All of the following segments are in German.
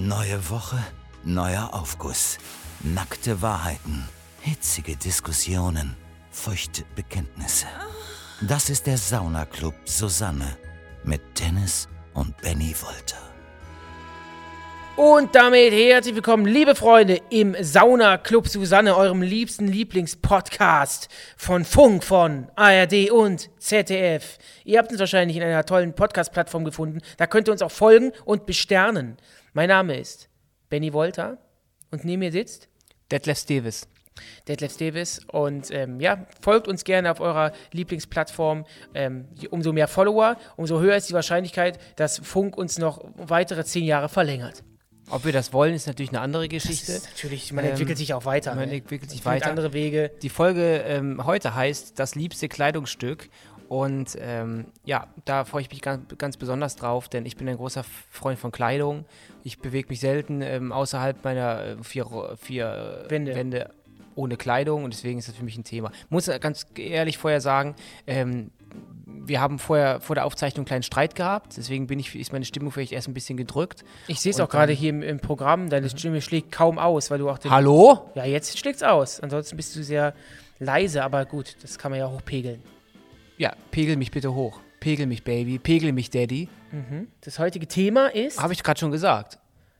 Neue Woche, neuer Aufguss. Nackte Wahrheiten, hitzige Diskussionen, feuchte Bekenntnisse. Das ist der Saunaclub Susanne mit Dennis und Benny Wolter. Und damit herzlich willkommen, liebe Freunde, im Sauna Club Susanne, eurem liebsten Lieblingspodcast von Funk, von ARD und ZDF. Ihr habt uns wahrscheinlich in einer tollen Podcast-Plattform gefunden. Da könnt ihr uns auch folgen und besternen. Mein Name ist Benny Wolter und neben mir sitzt Detlef Davis. Detlef Davis. Und ähm, ja, folgt uns gerne auf eurer Lieblingsplattform. Ähm, umso mehr Follower, umso höher ist die Wahrscheinlichkeit, dass Funk uns noch weitere zehn Jahre verlängert. Ob wir das wollen, ist natürlich eine andere Geschichte. natürlich, man ähm, entwickelt sich auch weiter. Man ne? entwickelt sich weiter. andere Wege. Die Folge ähm, heute heißt Das liebste Kleidungsstück. Und ähm, ja, da freue ich mich ganz, ganz, besonders drauf, denn ich bin ein großer Freund von Kleidung. Ich bewege mich selten ähm, außerhalb meiner äh, vier, vier Wände. Wände. ohne Kleidung und deswegen ist das für mich ein Thema. Muss ganz ehrlich vorher sagen, ähm, wir haben vorher vor der Aufzeichnung einen kleinen Streit gehabt, deswegen bin ich, ist meine Stimmung vielleicht erst ein bisschen gedrückt. Ich sehe es auch gerade hier im, im, Programm, deine Stimme schlägt kaum aus, weil du auch den. Hallo? Ja, jetzt schlägt es aus. Ansonsten bist du sehr leise, aber gut, das kann man ja hochpegeln. Ja, pegel mich bitte hoch. Pegel mich, Baby. Pegel mich, Daddy. Mhm. Das heutige Thema ist. Habe ich gerade schon gesagt.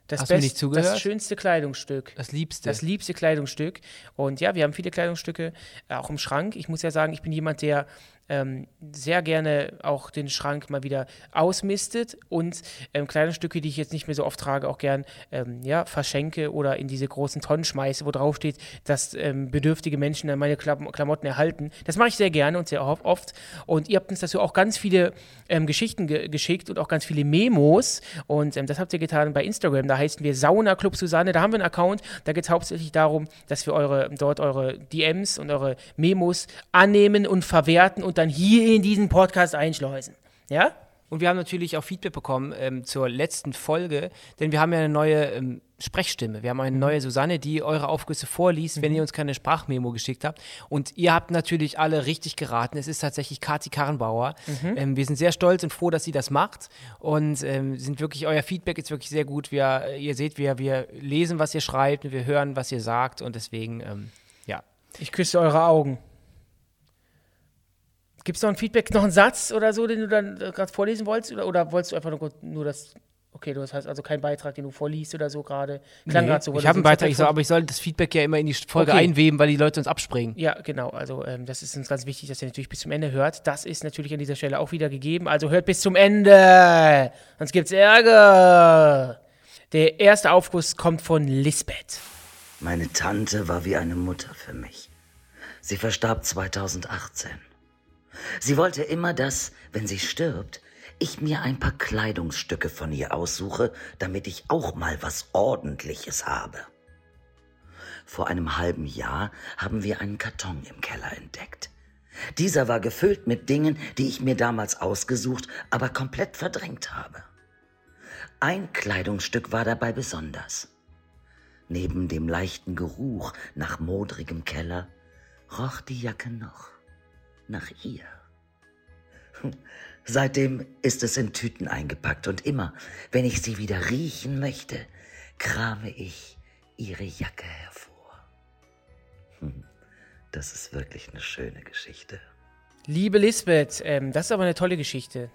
Das, Hast best, das schönste Kleidungsstück. Das liebste. Das liebste Kleidungsstück. Und ja, wir haben viele Kleidungsstücke äh, auch im Schrank. Ich muss ja sagen, ich bin jemand, der ähm, sehr gerne auch den Schrank mal wieder ausmistet und ähm, Kleidungsstücke, die ich jetzt nicht mehr so oft trage, auch gern ähm, ja, verschenke oder in diese großen Tonnen schmeiße, wo drauf steht, dass ähm, bedürftige Menschen dann meine Klam Klamotten erhalten. Das mache ich sehr gerne und sehr oft. Und ihr habt uns dazu auch ganz viele ähm, Geschichten ge geschickt und auch ganz viele Memos. Und ähm, das habt ihr getan bei Instagram. Da heißen wir Sauna Club Susanne. Da haben wir einen Account. Da geht es hauptsächlich darum, dass wir eure, dort eure DMs und eure Memos annehmen und verwerten und dann hier in diesen Podcast einschleusen. Ja? Und wir haben natürlich auch Feedback bekommen ähm, zur letzten Folge, denn wir haben ja eine neue ähm, Sprechstimme. Wir haben eine neue Susanne, die eure Aufgüsse vorliest, mhm. wenn ihr uns keine Sprachmemo geschickt habt. Und ihr habt natürlich alle richtig geraten. Es ist tatsächlich Kati Karrenbauer. Mhm. Ähm, wir sind sehr stolz und froh, dass sie das macht. Und ähm, sind wirklich, euer Feedback ist wirklich sehr gut. Wir, ihr seht, wir, wir lesen, was ihr schreibt und wir hören, was ihr sagt. Und deswegen, ähm, ja. Ich küsse eure Augen. Gibt es noch ein Feedback, noch einen Satz oder so, den du dann äh, gerade vorlesen wolltest? Oder, oder wolltest du einfach nur, nur das. Okay, du hast also keinen Beitrag, den du vorliest oder so gerade. Klang nee, gerade so. Ich habe einen Beitrag, ich soll, aber ich soll das Feedback ja immer in die Folge okay. einweben, weil die Leute uns abspringen. Ja, genau. Also ähm, das ist uns ganz wichtig, dass ihr natürlich bis zum Ende hört. Das ist natürlich an dieser Stelle auch wieder gegeben. Also hört bis zum Ende. Sonst gibt's Ärger. Der erste Aufguss kommt von Lisbeth. Meine Tante war wie eine Mutter für mich. Sie verstarb 2018. Sie wollte immer, dass, wenn sie stirbt, ich mir ein paar Kleidungsstücke von ihr aussuche, damit ich auch mal was Ordentliches habe. Vor einem halben Jahr haben wir einen Karton im Keller entdeckt. Dieser war gefüllt mit Dingen, die ich mir damals ausgesucht, aber komplett verdrängt habe. Ein Kleidungsstück war dabei besonders. Neben dem leichten Geruch nach modrigem Keller roch die Jacke noch nach ihr. Seitdem ist es in Tüten eingepackt und immer, wenn ich sie wieder riechen möchte, krame ich ihre Jacke hervor. Das ist wirklich eine schöne Geschichte. Liebe Lisbeth, ähm, das ist aber eine tolle Geschichte.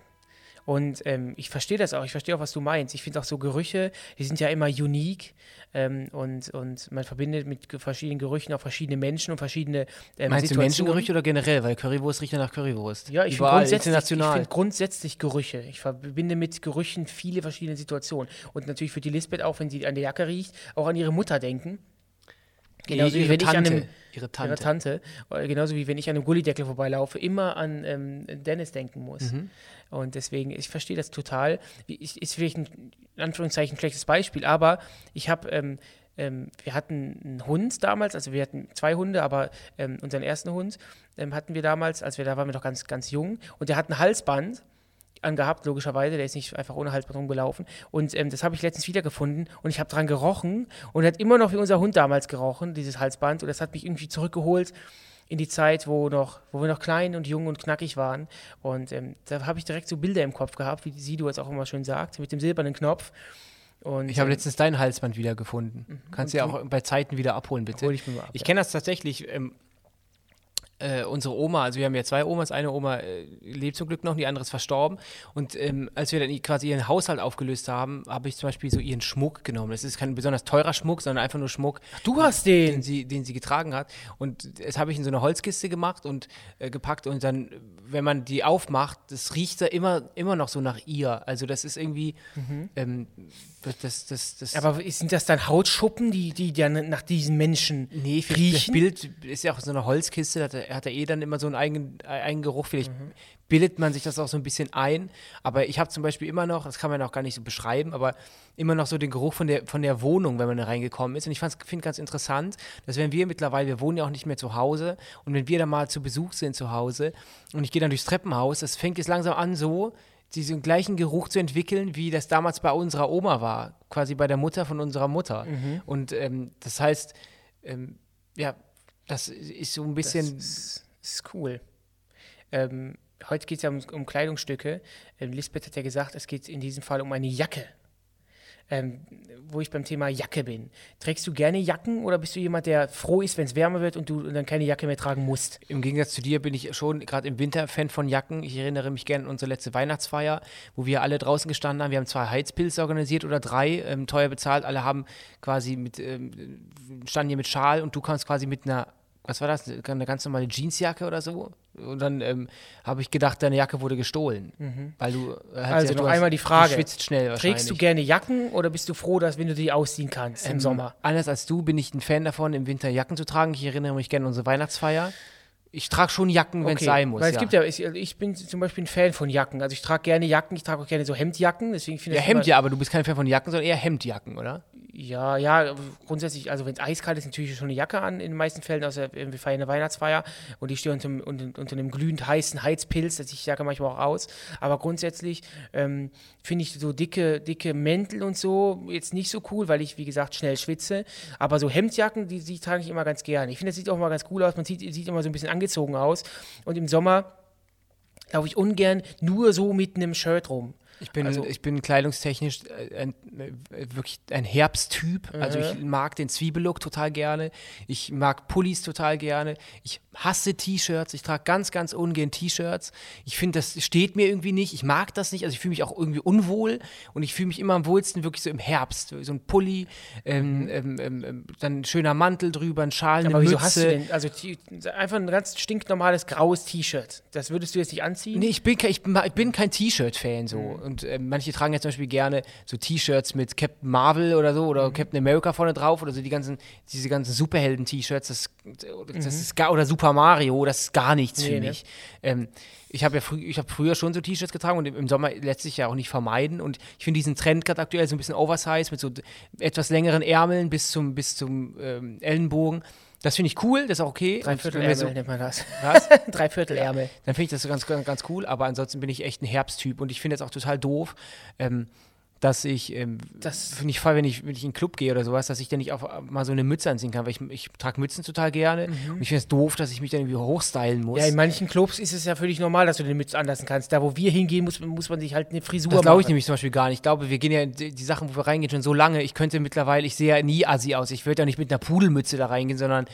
Und ähm, ich verstehe das auch, ich verstehe auch, was du meinst. Ich finde auch so Gerüche, die sind ja immer unique ähm, und, und man verbindet mit verschiedenen Gerüchen auch verschiedene Menschen und verschiedene ähm, Meinst Situationen. du Menschengerüche oder generell? Weil Currywurst riecht ja nach Currywurst. Ja, ich finde grundsätzlich, find grundsätzlich Gerüche. Ich verbinde mit Gerüchen viele verschiedene Situationen. Und natürlich für die Lisbeth auch, wenn sie an der Jacke riecht, auch an ihre Mutter denken. Genauso wie wenn Tante, ich an einem, ihre Tante. Ihre Tante. Genauso wie wenn ich an einem Gullideckel vorbeilaufe, immer an ähm, Dennis denken muss. Mhm. Und deswegen, ich verstehe das total. Ich, ist vielleicht ein, in Anführungszeichen, schlechtes Beispiel, aber ich habe, ähm, ähm, wir hatten einen Hund damals, also wir hatten zwei Hunde, aber ähm, unseren ersten Hund ähm, hatten wir damals, als wir da waren wir noch ganz, ganz jung und der hat ein Halsband angehabt, logischerweise. Der ist nicht einfach ohne Halsband rumgelaufen. Und ähm, das habe ich letztens wiedergefunden und ich habe dran gerochen und hat immer noch wie unser Hund damals gerochen, dieses Halsband. Und das hat mich irgendwie zurückgeholt in die Zeit, wo, noch, wo wir noch klein und jung und knackig waren. Und ähm, da habe ich direkt so Bilder im Kopf gehabt, wie sie du jetzt auch immer schön sagt, mit dem silbernen Knopf. Und, Ich habe ähm, letztens dein Halsband wiedergefunden. Kannst du ja auch bei Zeiten wieder abholen, bitte. Hol ich mir mal ab, ich kenne das tatsächlich. Ähm, äh, unsere Oma, also wir haben ja zwei Omas, eine Oma äh, lebt zum Glück noch, die andere ist verstorben. Und ähm, als wir dann quasi ihren Haushalt aufgelöst haben, habe ich zum Beispiel so ihren Schmuck genommen. Das ist kein besonders teurer Schmuck, sondern einfach nur Schmuck, du hast den. den sie, den sie getragen hat. Und das habe ich in so eine Holzkiste gemacht und äh, gepackt. Und dann, wenn man die aufmacht, das riecht da immer, immer noch so nach ihr. Also das ist irgendwie, ähm, das, das, das, Aber sind das dann Hautschuppen, die, die dann nach diesen Menschen Nee, vielleicht das riechen? Bild ist ja auch so eine Holzkiste, da hat er, hat eh dann immer so einen eigenen, äh, eigenen Geruch. Vielleicht bildet man sich das auch so ein bisschen ein. Aber ich habe zum Beispiel immer noch, das kann man auch gar nicht so beschreiben, aber immer noch so den Geruch von der, von der Wohnung, wenn man da reingekommen ist. Und ich finde ganz interessant, dass wenn wir mittlerweile, wir wohnen ja auch nicht mehr zu Hause, und wenn wir da mal zu Besuch sind zu Hause und ich gehe dann durchs Treppenhaus, das fängt jetzt langsam an so, diesen gleichen Geruch zu entwickeln, wie das damals bei unserer Oma war, quasi bei der Mutter von unserer Mutter. Und ähm, das heißt, ähm, ja, das ist so ein bisschen. Das ist, ist cool. Ähm, heute geht es ja um, um Kleidungsstücke. Ähm, Lisbeth hat ja gesagt, es geht in diesem Fall um eine Jacke. Ähm, wo ich beim Thema Jacke bin. Trägst du gerne Jacken oder bist du jemand, der froh ist, wenn es wärmer wird und du dann keine Jacke mehr tragen musst? Im Gegensatz zu dir bin ich schon gerade im Winter Fan von Jacken. Ich erinnere mich gerne an unsere letzte Weihnachtsfeier, wo wir alle draußen gestanden haben. Wir haben zwei Heizpilze organisiert oder drei, ähm, teuer bezahlt. Alle haben quasi mit, ähm, standen hier mit Schal und du kannst quasi mit einer, was war das, eine ganz normale Jeansjacke oder so. Und dann ähm, habe ich gedacht, deine Jacke wurde gestohlen. Weil du. Äh, Also ja, noch einmal die Frage. Schwitzt schnell wahrscheinlich. Trägst du gerne Jacken oder bist du froh, dass wenn du die ausziehen kannst im Ähm, Sommer? Anders als du bin ich ein Fan davon, im Winter Jacken zu tragen. Ich erinnere mich gerne an unsere Weihnachtsfeier. Ich trage schon Jacken, wenn es sein muss. Weil es ja. gibt ja, ich, ich bin zum Beispiel ein Fan von Jacken. Also ich trage gerne Jacken, ich trage auch gerne so Hemdjacken. Deswegen finde ja, ich Hemd ja, aber du bist kein Fan von Jacken, sondern eher Hemdjacken, oder? Ja, ja, grundsätzlich, also wenn es eiskalt ist, natürlich schon eine Jacke an in den meisten Fällen, außer wir feiern eine Weihnachtsfeier und die steht unter, einem- unter, unter einem glühend heißen Heizpilz, das ich Jacke manchmal auch aus. Aber grundsätzlich ähm, finde ich so dicke, dicke Mäntel und so jetzt nicht so cool, weil ich, wie gesagt, schnell schwitze. Aber so Hemdjacken, die, die trage ich immer ganz gerne. Ich finde, das sieht auch mal ganz cool aus, man sieht, sieht immer so ein bisschen angezogen aus. Und im Sommer laufe ich ungern nur so mit einem Shirt rum. Ich bin, Also- ich bin kleidungstechnisch äh, ein, äh, wirklich ein Herbsttyp. Also ich mag den Zwiebellook total gerne. Ich mag Pullis total gerne. Ich hasse T-Shirts. Ich trage ganz, ganz ungern T-Shirts. Ich finde, das steht mir irgendwie nicht. Ich mag das nicht. Also ich fühle mich auch irgendwie unwohl. Und ich fühle mich immer am wohlsten wirklich so im Herbst. So ein Pulli, ähm, ähm, ähm, ähm, dann ein schöner Mantel drüber, ein Schal, eine Aber wieso Mütze. hast du denn, also einfach ein ganz stinknormales graues T-Shirt. Das würdest du jetzt nicht anziehen? Nee, ich bin, kein- ich bin, kein T-Shirt-Fan so. Mhm. Und äh, manche tragen ja zum Beispiel gerne so T-Shirts mit Captain Marvel oder so oder Mhm. Captain America vorne drauf oder so die ganzen, diese ganzen Superhelden-T-Shirts. Das, das ist gar, oder Super Mario, das ist gar nichts. Nee, für ne? mich. Ähm, ich habe ja frü ich hab früher schon so T-Shirts getragen und im, Sommer lässt sich ja auch nicht vermeiden. Und ich finde diesen Trend gerade aktuell so ein bisschen Oversize mit so etwas längeren Ärmeln bis zum, bis zum ähm, Ellenbogen. Das finde ich cool, das ist auch okay. Und Dreiviertel wenn wir Ärmel so- nennt man das. Was? Dreiviertel Ärmel. dann finde ich das so ganz, ganz, ganz cool. Aber ansonsten bin ich echt ein Herbsttyp und ich finde es auch total doof, ähm, dass ich, ähm, Das- finde ich voll, wenn ich, wenn ich in einen Club gehe oder sowas, dass ich dann nicht auf, mal so eine Mütze anziehen kann, weil ich, ich trage Mützen total gerne und ich finde es doof, dass ich mich dann irgendwie hochstylen muss. Mhm. Ja, in manchen Clubs ist es ja völlig normal, dass du den Mütze anlassen kannst. Da, wo wir hingehen, muss, muss man sich halt eine Frisur das glaube ich machen. nämlich zum Beispiel gar nicht. Ich glaube, wir gehen ja in die, die Sachen, wo wir reingehen, schon so lange. Ich könnte mittlerweile, ich sehe ja nie assi aus. Ich würde ja nicht mit einer Pudelmütze da reingehen, sondern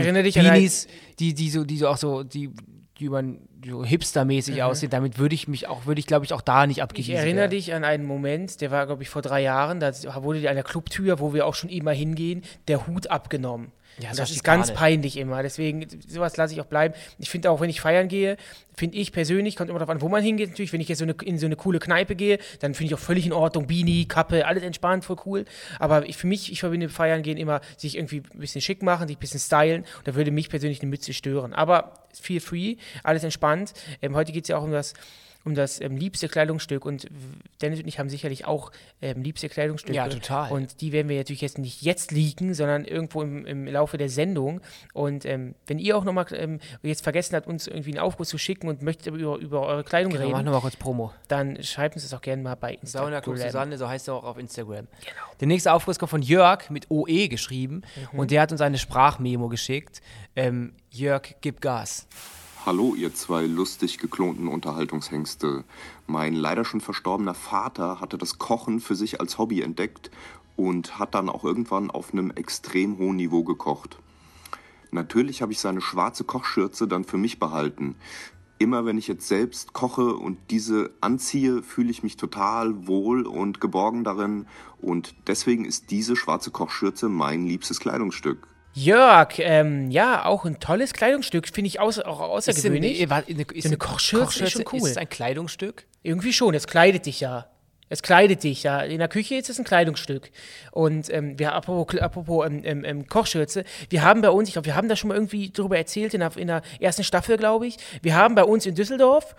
ein- Beanies, die, die so, die so auch so, die, die über so hipstermäßig aussehen. Damit würde ich mich auch, würde ich glaube ich auch da nicht Mhm. Ich erinnere dich an einen Moment, der war, glaube ich, vor drei Jahren, da wurde dir an der Clubtür, wo wir auch schon immer hingehen, der Hut abgenommen. Ja, so das ist ganz peinlich immer. Deswegen, sowas lasse ich auch bleiben. Ich finde auch, wenn ich feiern gehe, finde ich persönlich, kommt immer darauf an, wo man hingeht. Natürlich, wenn ich jetzt so eine, in so eine coole Kneipe gehe, dann finde ich auch völlig in Ordnung. Beanie, Kappe, alles entspannt, voll cool. Aber ich, für mich, ich verbinde Feiern gehen immer, sich irgendwie ein bisschen schick machen, sich ein bisschen stylen. Und da würde mich persönlich eine Mütze stören. Aber feel free, alles entspannt. Ähm, heute geht es ja auch um das um das ähm, liebste Kleidungsstück und Dennis und ich haben sicherlich auch ähm, liebste Kleidungsstücke. Ja, total. Und die werden wir natürlich jetzt nicht jetzt leaken, sondern irgendwo im, im Laufe der Sendung. Und ähm, wenn ihr auch nochmal ähm, jetzt vergessen habt, uns irgendwie einen Aufguss zu schicken und möchtet über, über eure Kleidung Genau, reden, nochmal kurz Promo. dann schreibt uns das auch gerne mal bei Instagram. Saunerclub Susanne, so heißt er auch auf Instagram. Der nächste Aufguss kommt von Jörg mit OE geschrieben und der hat uns eine Sprachmemo geschickt. Ähm, Jörg, gib Gas. Hallo, ihr zwei lustig geklonten Unterhaltungshengste. Mein leider schon verstorbener Vater hatte das Kochen für sich als Hobby entdeckt und hat dann auch irgendwann auf einem extrem hohen Niveau gekocht. Natürlich habe ich seine schwarze Kochschürze dann für mich behalten. Immer wenn ich jetzt selbst koche und diese anziehe, fühle ich mich total wohl und geborgen darin. Und deswegen ist diese schwarze Kochschürze mein liebstes Kleidungsstück. Jörg, ähm, ja, auch ein tolles Kleidungsstück, finde ich außer, auch Ist, außergewöhnlich. äh, warte, eine, ist So eine Kochschürze ist schon cool. Ist es ein Kleidungsstück? Irgendwie schon, es kleidet dich ja. Es kleidet dich ja. In der Küche ist es ein Kleidungsstück. Und ähm, wir, apropos, apropos ähm, ähm, ähm, Kochschürze, wir haben bei uns, ich glaube, wir haben da schon mal irgendwie drüber erzählt in der, in der ersten Staffel, glaube ich. Wir haben bei uns in Düsseldorf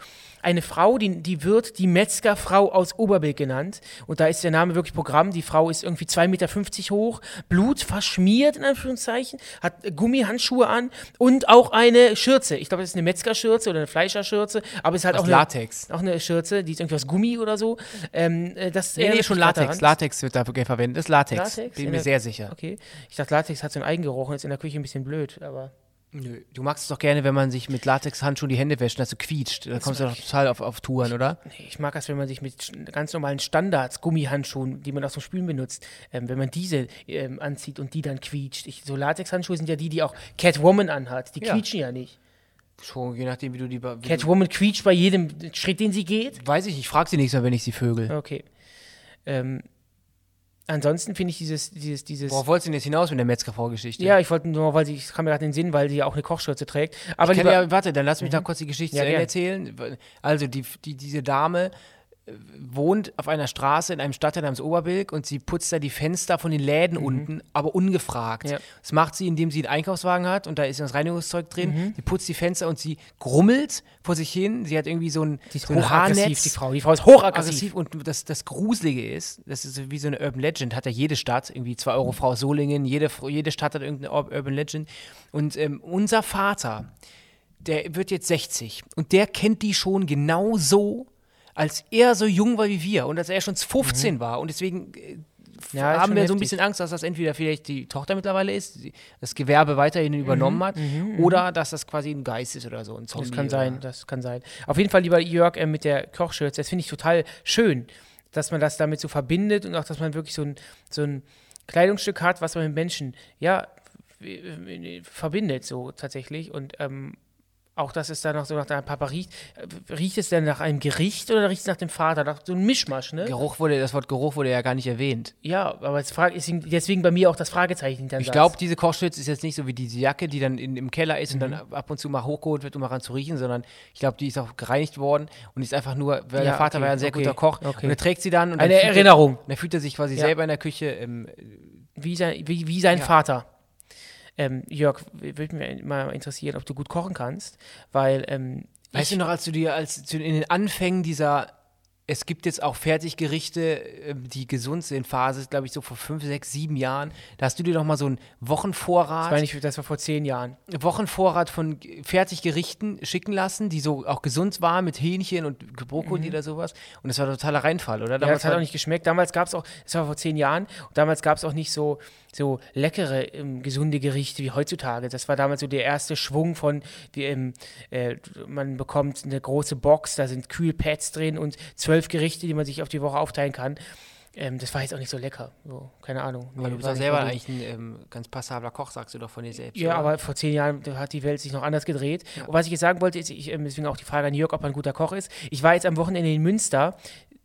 eine Frau, die, die wird die Metzgerfrau aus Oberbilk genannt. Und da ist der Name wirklich Programm. Die Frau ist irgendwie 2,50 Meter hoch, Blut verschmiert, in Anführungszeichen, hat Gummihandschuhe an und auch eine Schürze. Ich glaube, das ist eine Metzgerschürze oder eine Fleischerschürze, aber es ist halt Aus auch Latex. Eine, auch eine Schürze, die ist irgendwie aus Gummi oder so. Ähm, äh, das Nee, nee, schon Latex. Latex wird dafür verwendet. Das ist Latex. Latex? Bin In mir der- sehr sicher. Okay. Ich dachte, Latex hat so einen Eigengeruch und ist in der Küche ein bisschen blöd, aber. Nö. Du magst es doch gerne, wenn man sich mit Latexhandschuhen die Hände wäscht, dass du quietscht. Da kommst du doch total auf, auf Touren, oder? Nee, ich mag das, wenn man sich mit ganz normalen Standards, Gummihandschuhen, die man auch zum Spülen benutzt, ähm, wenn man diese ähm, anzieht und die dann quietscht. Ich, so Latexhandschuhe sind ja die, die auch Catwoman anhat. Die Ja. quietschen ja nicht. Schon, je nachdem, wie du die. Wie Catwoman quietscht bei jedem Schritt, den sie geht. weiß ich, nicht, ich frag sie nicht so, wenn ich sie vögel. Okay. Ähm, ansonsten finde ich dieses, dieses, dieses. Worauf wolltest du denn jetzt hinaus mit der Metzgerfrau-Geschichte? ja, ich wollte nur, weil sie, ich kam mir gerade in den Sinn, weil sie ja auch eine Kochschürze trägt. Aber Ich kann lieber, ja, warte, dann lass mich da kurz die Geschichte Ja, erzählen. Also, die, die, diese Dame wohnt auf einer Straße in einem Stadtteil namens Oberbilk und sie putzt da die Fenster von den Läden unten, aber ungefragt. Mhm. Ja. Das macht sie, indem sie einen Einkaufswagen hat und da ist das Reinigungszeug drin. Mhm. Sie putzt die Fenster und sie grummelt vor sich hin. Sie hat irgendwie so ein, die so ein Haarnetz. die Frau. Die Frau ist hochaggressiv. Aggressiv und das, das Gruselige ist, das ist wie so eine Urban Legend, hat ja jede Stadt, irgendwie 2 Euro Frau Solingen, jede, jede Stadt hat irgendeine Ur- Urban Legend. Und ähm, unser Vater, der wird jetzt 60 und der kennt die schon genau so, als er so jung war wie wir und als er schon 15 war. Und deswegen äh, Mhm. Ja, haben wir so ein heftig. bisschen Angst, dass das entweder vielleicht die Tochter mittlerweile ist, das Gewerbe weiterhin übernommen hat, oder dass das quasi ein Geist ist oder so. Ein Zombie Mhm, Das kann sein, das kann sein. Auf jeden Fall, lieber Jörg, äh, mit der Kochschürze, das finde ich total schön, dass man das damit so verbindet und auch, dass man wirklich so ein, so ein Kleidungsstück hat, was man mit Menschen, ja, verbindet, so tatsächlich. Und ähm, auch, dass es da noch so nach deinem Papa riecht. Äh, Riecht es denn nach einem Gericht oder riecht es nach dem Vater? Nach so ein Mischmasch, ne? Geruch wurde, das Wort Geruch wurde ja gar nicht erwähnt. Ja, aber es frag, deswegen, bei mir auch das Fragezeichen hinter Ich glaube, diese Kochschürze ist jetzt nicht so wie diese Jacke, die dann in, im Keller ist und Mhm. dann ab und zu mal hochgeholt wird, um mal ran zu riechen, sondern ich glaube, die ist auch gereinigt worden und ist einfach nur, weil Ja, der Vater okay, war ja ein sehr okay, guter Koch okay. und er trägt sie dann und Eine dann Erinnerung. Er, dann fühlt er sich quasi Ja. selber in der Küche. Ähm, wie sein, wie, wie sein Ja. Vater. Ähm, Jörg, würde mich mal interessieren, ob du gut kochen kannst, weil ähm, weißt ich, du noch, als du dir, als in den Anfängen dieser es gibt jetzt auch Fertiggerichte, ähm, die gesund sind, Phase, glaube ich, so vor fünf, sechs, sieben Jahren. Da hast du dir noch mal so einen Wochenvorrat das war, nicht, das war vor zehn Jahren. Wochenvorrat von Fertiggerichten schicken lassen, die so auch gesund waren mit Hähnchen und Brokkoli oder sowas. Und das war totaler Reinfall, oder? Mhm. Ja, Damals das hat auch nicht geschmeckt. Damals gab es auch, das war vor zehn Jahren, und damals gab es auch nicht so, so leckere, ähm, gesunde Gerichte wie heutzutage. Das war damals so der erste Schwung von, wie, ähm, äh, man bekommt eine große Box, da sind Kühlpads drin und zwölf Gerichte, die man sich auf die Woche aufteilen kann. Ähm, das war jetzt auch nicht so lecker. So, keine Ahnung. Aber Nee, du bist nicht selber gut. eigentlich ein ähm, ganz passabler Koch, sagst du doch von dir selbst. Ja, oder? aber vor zehn Jahren hat die Welt sich noch anders gedreht. Und was ich jetzt sagen wollte, ist, ich, ähm, deswegen auch die Frage an Jörg, ob er ein guter Koch ist. Ich war jetzt am Wochenende in Münster.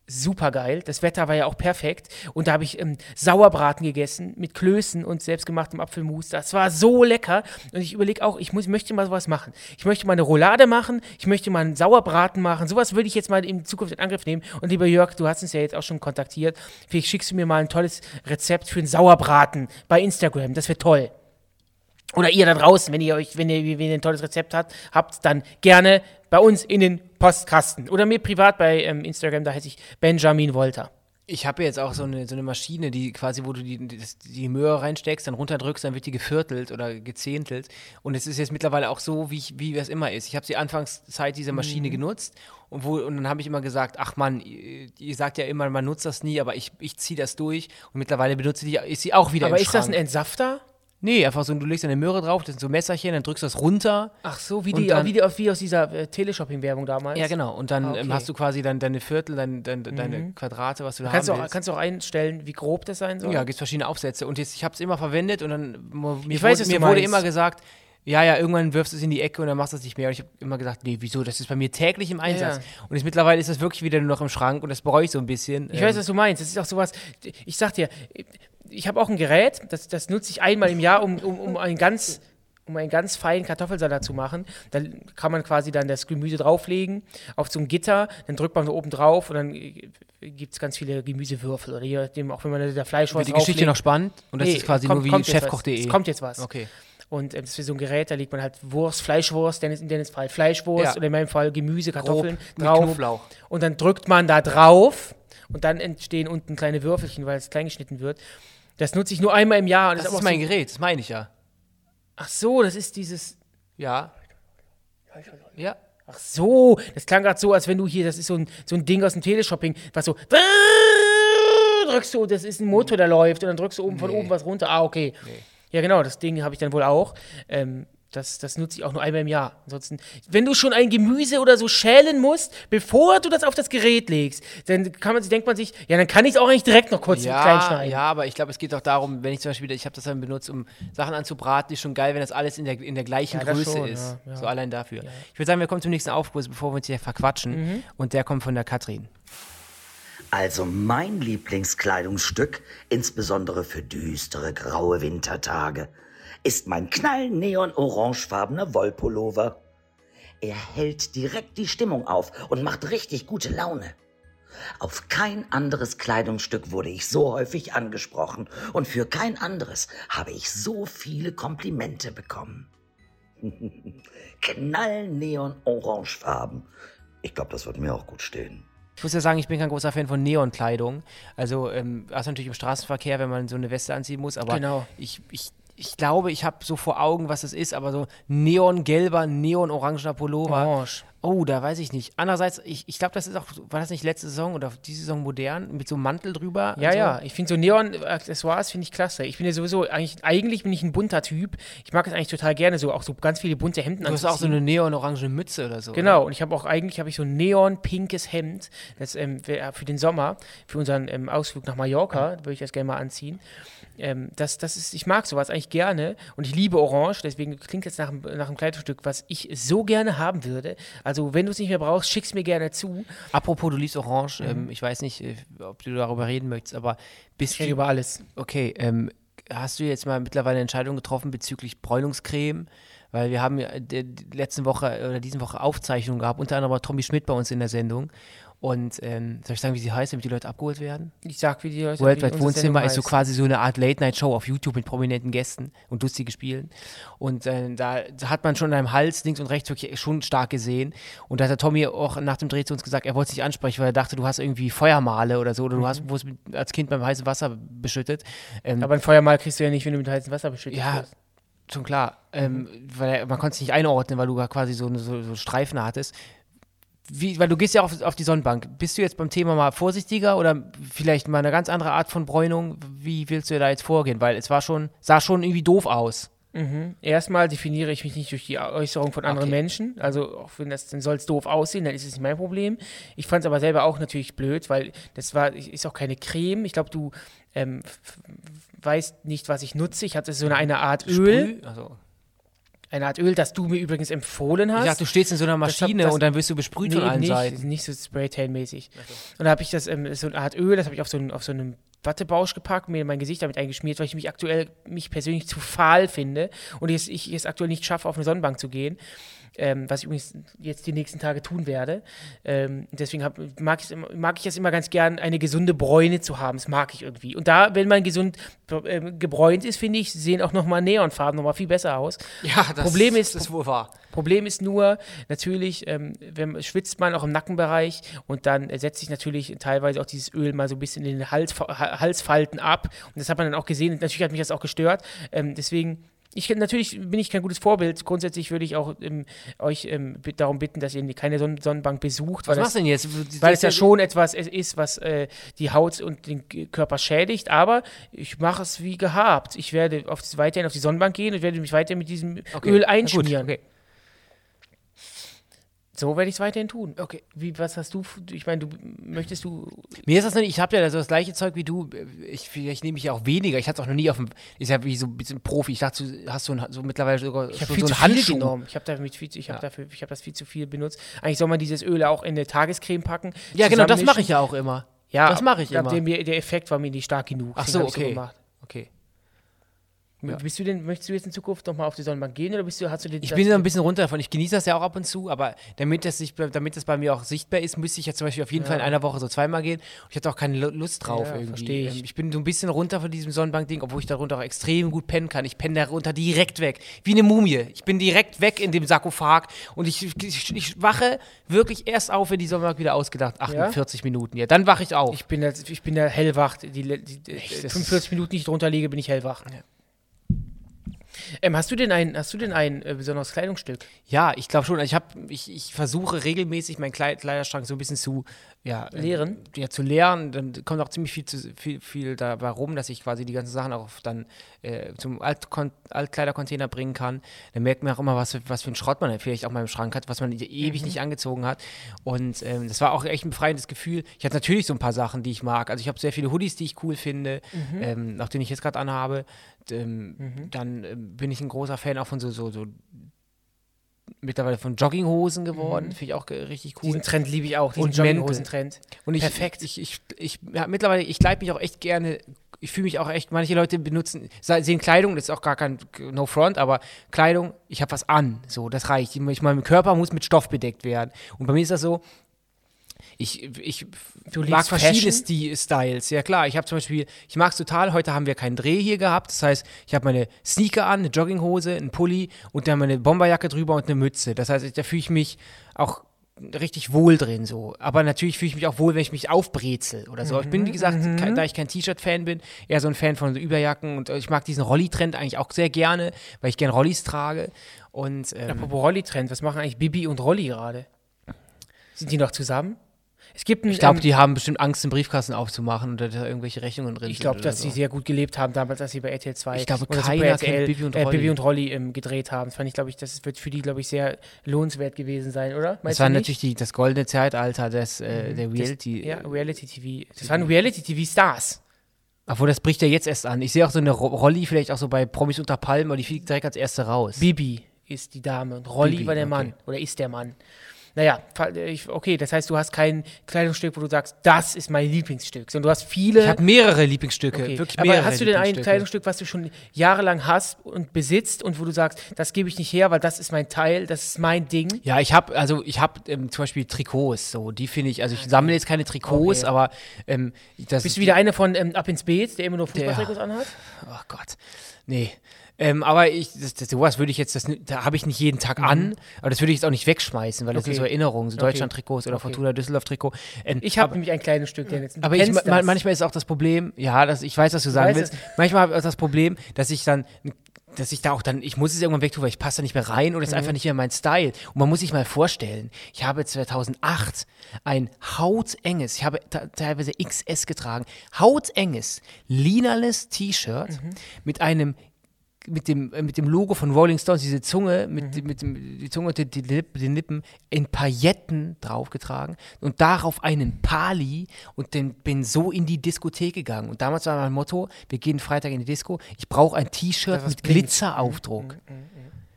Super geil. Das Wetter war ja auch perfekt. Und da habe ich ähm, Sauerbraten gegessen mit Klößen und selbstgemachtem Apfelmus. Das war so lecker. Und ich überlege auch, ich, muss, ich möchte mal sowas machen. Ich möchte mal eine Roulade machen. Ich möchte mal einen Sauerbraten machen. Sowas würde ich jetzt mal in Zukunft in Angriff nehmen. Und lieber Jörg, du hast uns ja jetzt auch schon kontaktiert. Vielleicht schickst du mir mal ein tolles Rezept für einen Sauerbraten bei Instagram. Das wäre toll. Oder ihr da draußen, wenn ihr euch, wenn ihr, wenn ihr ein tolles Rezept habt, habt, dann gerne bei uns in den Postkasten. Oder mir privat bei ähm, Instagram, da heiße ich Benjamin Wolter. Ich habe jetzt auch so eine, so eine Maschine, die quasi, wo du die, die, die Möhre reinsteckst, dann runterdrückst, dann wird die geviertelt oder gezehntelt. Und es ist jetzt mittlerweile auch so, wie, ich, wie es immer ist. Ich habe die Anfangszeit dieser Maschine Mhm. genutzt und, wo, und dann habe ich immer gesagt, ach Mann, ihr, ihr sagt ja immer, man nutzt das nie, aber ich, ich ziehe das durch. Und mittlerweile benutze die, ist sie auch wieder Aber ist das ein Schrank. Entsafter? Nee, einfach so, du legst eine Möhre drauf, das sind so Messerchen, dann drückst du das runter. Ach so, wie, die, dann- wie, die, wie aus dieser äh, Teleshopping-Werbung damals. Ja, genau. Und dann Ah, ähm, okay. hast du quasi dann deine Viertel, dein, dein, deine Quadrate, was du da Kannst du, haben auch, willst. kannst du auch einstellen, wie grob das sein soll? ja, gibt es verschiedene Aufsätze. Und jetzt, ich habe es immer verwendet und dann mir, Ich weiß, wurde, mir du wurde immer gesagt, ja, ja, irgendwann wirfst du es in die Ecke und dann machst du es nicht mehr. Und ich habe immer gesagt, nee, wieso? Das ist bei mir täglich im Einsatz. ja. Und jetzt mittlerweile ist das wirklich wieder nur noch im Schrank und das bereue ich so ein bisschen. Ich Ähm, weiß, was du meinst. Das ist auch sowas, ich sag dir, ich habe auch ein Gerät, das, das nutze ich einmal im Jahr, um, um, um einen ganz um einen ganz feinen Kartoffelsalat zu machen. Da kann man quasi dann das Gemüse drauflegen auf so ein Gitter, dann drückt man so oben drauf und dann gibt es ganz viele Gemüsewürfel oder je nachdem, auch wenn man da Fleisch Wird die Geschichte noch spannend? Und das Nee, ist quasi kommt- nur wie chefkoch.de. Es kommt jetzt was. Okay. Und ähm, das ist so ein Gerät, da legt man halt Wurst, Fleischwurst, Dennis, in Dennis Fall Fleischwurst Ja. oder in meinem Fall Gemüse, Kartoffeln mit drauf. Knoblauch. Und dann drückt man da drauf und dann entstehen unten kleine Würfelchen, weil es klein geschnitten wird. Das nutze ich nur einmal im Jahr. Und Das aber ist auch mein so, Gerät, das meine ich ja. Ach so, das ist dieses. Ja. Ja. Ach so, das klang gerade so, als wenn du hier, das ist so ein, so ein Ding aus dem Teleshopping, was so. Drückst du, das ist ein Motor, der läuft und dann drückst du oben von Nee. oben was runter. Ah, okay. Ja, genau, das Ding habe ich dann wohl auch. Ähm, das, das nutze ich auch nur einmal im Jahr. Ansonsten, wenn du schon ein Gemüse oder so schälen musst, bevor du das auf das Gerät legst, dann kann man sich, denkt man sich, ja, dann kann ich es auch eigentlich direkt noch kurz klein Ja, schneiden. ja, aber ich glaube, es geht auch darum, wenn ich zum Beispiel, ich habe das dann benutzt, um Sachen anzubraten, ist schon geil, wenn das alles in der, in der gleichen Ja, Größe schon, ist. ja, ja. So allein dafür. Ich würde sagen, wir kommen zum nächsten Aufguss, bevor wir uns hier verquatschen. Mhm. Und der kommt von der Katrin. Also mein Lieblingskleidungsstück, insbesondere für düstere graue Wintertage, ist mein knallneon-orangefarbener Wollpullover. Er hält direkt die Stimmung auf und macht richtig gute Laune. Auf kein anderes Kleidungsstück wurde ich so häufig angesprochen und für kein anderes habe ich so viele Komplimente bekommen. Knallneon-orangefarben. Ich glaube, das wird mir auch gut stehen. Ich muss ja sagen, ich bin kein großer Fan von Neonkleidung. Also, ähm, das ist natürlich im Straßenverkehr, wenn man so eine Weste anziehen muss, aber Genau. ich, ich, ich glaube, ich habe so vor Augen, was es ist, aber so neongelber, neonorangener Pullover. Orange. Oh, da weiß ich nicht. Andererseits, ich, ich glaube, das ist auch, war das nicht letzte Saison oder diese Saison modern, mit so einem Mantel drüber? Ja, so? ja, ich finde so Neon-Accessoires finde ich klasse. Ich bin ja sowieso, eigentlich, eigentlich bin ich ein bunter Typ. Ich mag es eigentlich total gerne, so auch so ganz viele bunte Hemden Du hast auch so eine neonorange Mütze oder so. Genau, und ich habe auch eigentlich habe ich so ein neon-pinkes Hemd, das ähm, für den Sommer, für unseren ähm, Ausflug nach Mallorca, würde ich das gerne mal anziehen. Ähm, das, das ist, ich mag sowas eigentlich gerne und ich liebe Orange, deswegen klingt jetzt nach, einem- nach einem Kleidungsstück, was ich so gerne haben würde. Also, wenn du es nicht mehr brauchst, schick's mir gerne zu. Apropos, du liebst Orange. Ähm, ich weiß nicht, äh, ob du darüber reden möchtest, aber bist Ich rede du, über alles. okay, ähm, hast du jetzt mal mittlerweile eine Entscheidung getroffen bezüglich Bräunungscreme? Weil wir haben ja die, die letzten Woche oder diesen Woche Aufzeichnungen gehabt, unter anderem war Tommy Schmidt bei uns in der Sendung. Und ähm, soll ich sagen, wie sie heißt, damit die Leute abgeholt werden? Ich sag, wie die Leute. Worldwide Wohnzimmer ist so quasi so eine Art Late-Night-Show auf YouTube mit prominenten Gästen und lustige Spielen. Und äh, da hat man schon in einem Hals links und rechts wirklich schon stark gesehen. Und da hat der Tommy auch nach dem Dreh zu uns gesagt, er wollte nicht ansprechen, weil er dachte, du hast irgendwie Feuermale oder so oder du hast wurdest als Kind beim heißen Wasser beschüttet. Ähm, Aber ein Feuermal kriegst du ja nicht, wenn du mit heißem Wasser beschüttet ja, wirst. schon klar. Ähm, weil er, man konnte es nicht einordnen, weil du da quasi so, so, so Streifen hattest. Wie, weil du gehst ja auf, auf die Sonnenbank. Bist du jetzt beim Thema mal vorsichtiger oder vielleicht mal eine ganz andere Art von Bräunung? Wie willst du da jetzt vorgehen? Weil es war schon, sah schon irgendwie doof aus. Erstmal definiere ich mich nicht durch die Äußerung von anderen Okay. Menschen. Also auch wenn das, dann soll es doof aussehen, dann ist es nicht mein Problem. Ich fand es aber selber auch natürlich blöd, weil das war, ist auch keine Creme. Ich glaube, du ähm, weißt nicht, was ich nutze. Ich hatte so eine, eine Art Öl, Sprüh? Also, eine Art Öl, das du mir übrigens empfohlen hast. ich dachte, du stehst in so einer Maschine das- und dann wirst du besprüht Nee, von allen nicht, Seiten. nicht so Spraytan-mäßig. Und da habe ich das, ähm, so eine Art Öl, das habe ich auf so, einen, auf so einen Wattebausch gepackt, mir mein Gesicht damit eingeschmiert, weil ich mich aktuell, mich persönlich zu fahl finde und jetzt, ich es aktuell nicht schaffe, auf eine Sonnenbank zu gehen. Ähm, was ich übrigens jetzt die nächsten Tage tun werde. Ähm, deswegen hab, mag, immer, mag ich es immer ganz gern, eine gesunde Bräune zu haben. Das mag ich irgendwie. Und da, wenn man gesund ähm, gebräunt ist, finde ich, sehen auch nochmal Neonfarben nochmal viel besser aus. Ja, das Problem ist- ist wohl wahr. Problem ist nur, natürlich, ähm, wenn, schwitzt man auch im Nackenbereich und dann äh, setzt sich natürlich teilweise auch dieses Öl mal so ein bisschen in den Hals, Ha- Halsfalten ab. Und das hat man dann auch gesehen. Natürlich hat mich das auch gestört. Ähm, deswegen Ich, natürlich bin ich kein gutes Vorbild. Grundsätzlich würde ich auch ähm, euch ähm, darum bitten, dass ihr keine Son Sonnenbank besucht, weil Was machst du denn jetzt? weil es ja schon etwas es ist, was äh, die Haut und den Körper schädigt. Aber ich mache es wie gehabt. Ich werde auf, weiterhin auf die Sonnenbank gehen und werde mich weiter mit diesem Okay, Öl einschmieren. Okay. So werde ich es weiterhin tun. Okay. Wie, was hast du? Ich meine, du möchtest du. Mir ist das nicht, ich habe ja so das gleiche Zeug wie du. Ich, vielleicht nehme ich ja auch weniger. Ich hatte es auch noch nie auf dem, ist ja wie so ein bisschen Profi. Ich dachte, du hast so, ein, so mittlerweile sogar Ich so zu einen viel Handschuh. genommen. Ich habe viel, ich habe Ja. dafür, ich habe das viel zu viel benutzt. Eigentlich soll man dieses Öl auch in eine Tagescreme packen. Ja, genau, das mache ich ja auch immer. Ja, das mache ich ab- immer. dem mir- Der Effekt war mir nicht stark genug. Ach so, hab okay. gemacht. M- Bist du denn, möchtest du jetzt in Zukunft nochmal auf die Sonnenbank gehen oder bist du, hast du den Ich bin so ein bisschen runter davon. Ich genieße das ja auch ab und zu, aber damit das, sich, damit das bei mir auch sichtbar ist, müsste ich ja zum Beispiel auf jeden Fall in einer Woche so zweimal gehen. Und ich hatte auch keine Lu- Lust drauf Ja, irgendwie. versteh ich. Ähm, Ich bin so ein bisschen runter von diesem Sonnenbank-Ding, obwohl ich darunter auch extrem gut pennen kann. Ich penne darunter direkt weg. Wie eine Mumie. Ich bin direkt weg in dem Sarkophag und ich, ich, ich wache wirklich erst auf, wenn die Sonnenbank wieder ausgedacht. 48 Minuten. Ja, dann wache ich auf. Ich bin da, ich bin da hellwach. Die, die, die, das 45 Minuten, die ich drunter liege, bin ich hellwach. Ähm, hast du denn ein, hast du denn ein äh, besonderes Kleidungsstück? Ja, ich glaube schon. Also Ich, hab, ich, ich versuche regelmäßig meinen Kleid Kleiderschrank so ein bisschen zu ja, äh, Leeren? Ja, zu leeren. Dann kommt auch ziemlich viel, zu, viel, viel dabei rum, dass ich quasi die ganzen Sachen auch dann äh, zum Altkon Altkleidercontainer bringen kann. Dann merkt man auch immer, was, für- was für ein Schrott man vielleicht auch mal im Schrank hat, was man ewig nicht angezogen hat. Und ähm, das war auch echt ein befreiendes Gefühl. Ich hatte natürlich so ein paar Sachen, die ich mag. Also ich habe sehr viele Hoodies, die ich cool finde, ähm, auch den ich jetzt gerade anhabe. Ähm, Dann ähm, bin ich ein großer Fan auch von so, so, so mittlerweile von Jogginghosen geworden. Finde ich auch richtig cool. Diesen Trend liebe ich auch, diesen. Jogginghosen-Trend. Und ich, Perfekt. Ich, ich, ich, ja, mittlerweile, ich kleide mich auch echt gerne. Ich fühle mich auch echt, manche Leute benutzen, se- sehen Kleidung, das ist auch gar kein No Front, aber Kleidung, ich habe was an. So, das reicht. Ich, mein Körper muss mit Stoff bedeckt werden. Und bei mir ist das so, ich, ich Du mag verschiedene? Sti Styles. Ja klar, ich habe zum Beispiel, ich mag es total, heute haben wir keinen Dreh hier gehabt. Das heißt, ich habe meine Sneaker an, eine Jogginghose, einen Pulli und dann meine Bomberjacke drüber und eine Mütze. Das heißt, da fühle ich mich auch richtig wohl drin so. Aber natürlich fühle ich mich auch wohl, wenn ich mich aufbrezel oder so. Aber ich bin, wie gesagt, ke- da ich kein T-Shirt-Fan bin, eher so ein Fan von so Überjacken und äh, ich mag diesen Rolli-Trend eigentlich auch sehr gerne, weil ich gerne Rollis trage. Und ähm, Apropos Rolli-Trend, was machen eigentlich Bibi und Rolli gerade? Sind die noch zusammen? Es gibt einen, ich glaube, ähm, die haben bestimmt Angst, den Briefkasten aufzumachen oder da irgendwelche Rechnungen drin ich glaube, dass so. sie sehr gut gelebt haben damals, als sie bei RTL 2 Ich glaube, keiner RTL, kennt Bibi und äh, Rolli. Bibi und Rolli ähm, gedreht haben. Das fand ich, glaube ich, das wird für die, glaube ich, sehr lohnenswert gewesen sein, oder? Das Meinst war du nicht? natürlich die, das goldene Zeitalter des, äh, der Reality. Ja, Reality-TV. Das waren Reality-TV-Stars. Obwohl, das bricht ja jetzt erst an. Ich sehe auch so eine Ro Rolli vielleicht auch so bei Promis unter Palmen, aber die fliegt direkt als erste raus. Bibi ist die Dame und Rolli Bibi, war der okay. Mann oder ist der Mann. Naja, okay, das heißt, du hast kein Kleidungsstück, wo du sagst, das ist mein Lieblingsstück, sondern du hast viele. ich habe mehrere Lieblingsstücke, Okay. wirklich Aber mehrere hast du denn ein. Kleidungsstück, was du schon jahrelang hast und besitzt und wo du sagst, das gebe ich nicht her, weil das ist mein Teil, das ist mein Ding? Ja, ich habe also ich habe ähm, zum Beispiel Trikots, so die finde ich. Also ich sammle jetzt keine Trikots, Okay. aber ähm, das Bist du wieder einer von ähm, Ab ins Beet, der immer nur Fußballtrikots anhat? Oh Gott, nee. Ähm, aber ich, das, das, sowas würde ich jetzt, das, da habe ich nicht jeden Tag an, aber das würde ich jetzt auch nicht wegschmeißen, weil das Mhm. Okay. sind so Erinnerungen, so Okay. Deutschland-Trikots oder Okay. Fortuna Düsseldorf-Trikot. Ähm, Ich habe nämlich ein Kleidungsstück, Dennis. Du Aber ich, ma- manchmal ist auch das Problem, ja, das, ich weiß, was du sagen weißt willst. es. Manchmal habe ich auch das Problem, dass ich dann, dass ich da auch dann, ich muss es irgendwann wegtun, weil ich passe da nicht mehr rein oder es ist Mhm. einfach nicht mehr mein Style. Und man muss sich mal vorstellen, ich habe 2008 ein hautenges, ich habe teilweise XS getragen, hautenges, linerles T-Shirt Mhm. mit einem mit dem, äh, mit dem Logo von Rolling Stones, diese Zunge, Mhm. mit, mit dem, die Zunge und die, die Lippen, den Lippen in Pailletten draufgetragen und darauf einen Pali und den, bin so in die Diskothek gegangen. Und damals war mein Motto, wir gehen Freitag in die Disco, ich brauche ein T-Shirt mit blinkt. Glitzeraufdruck.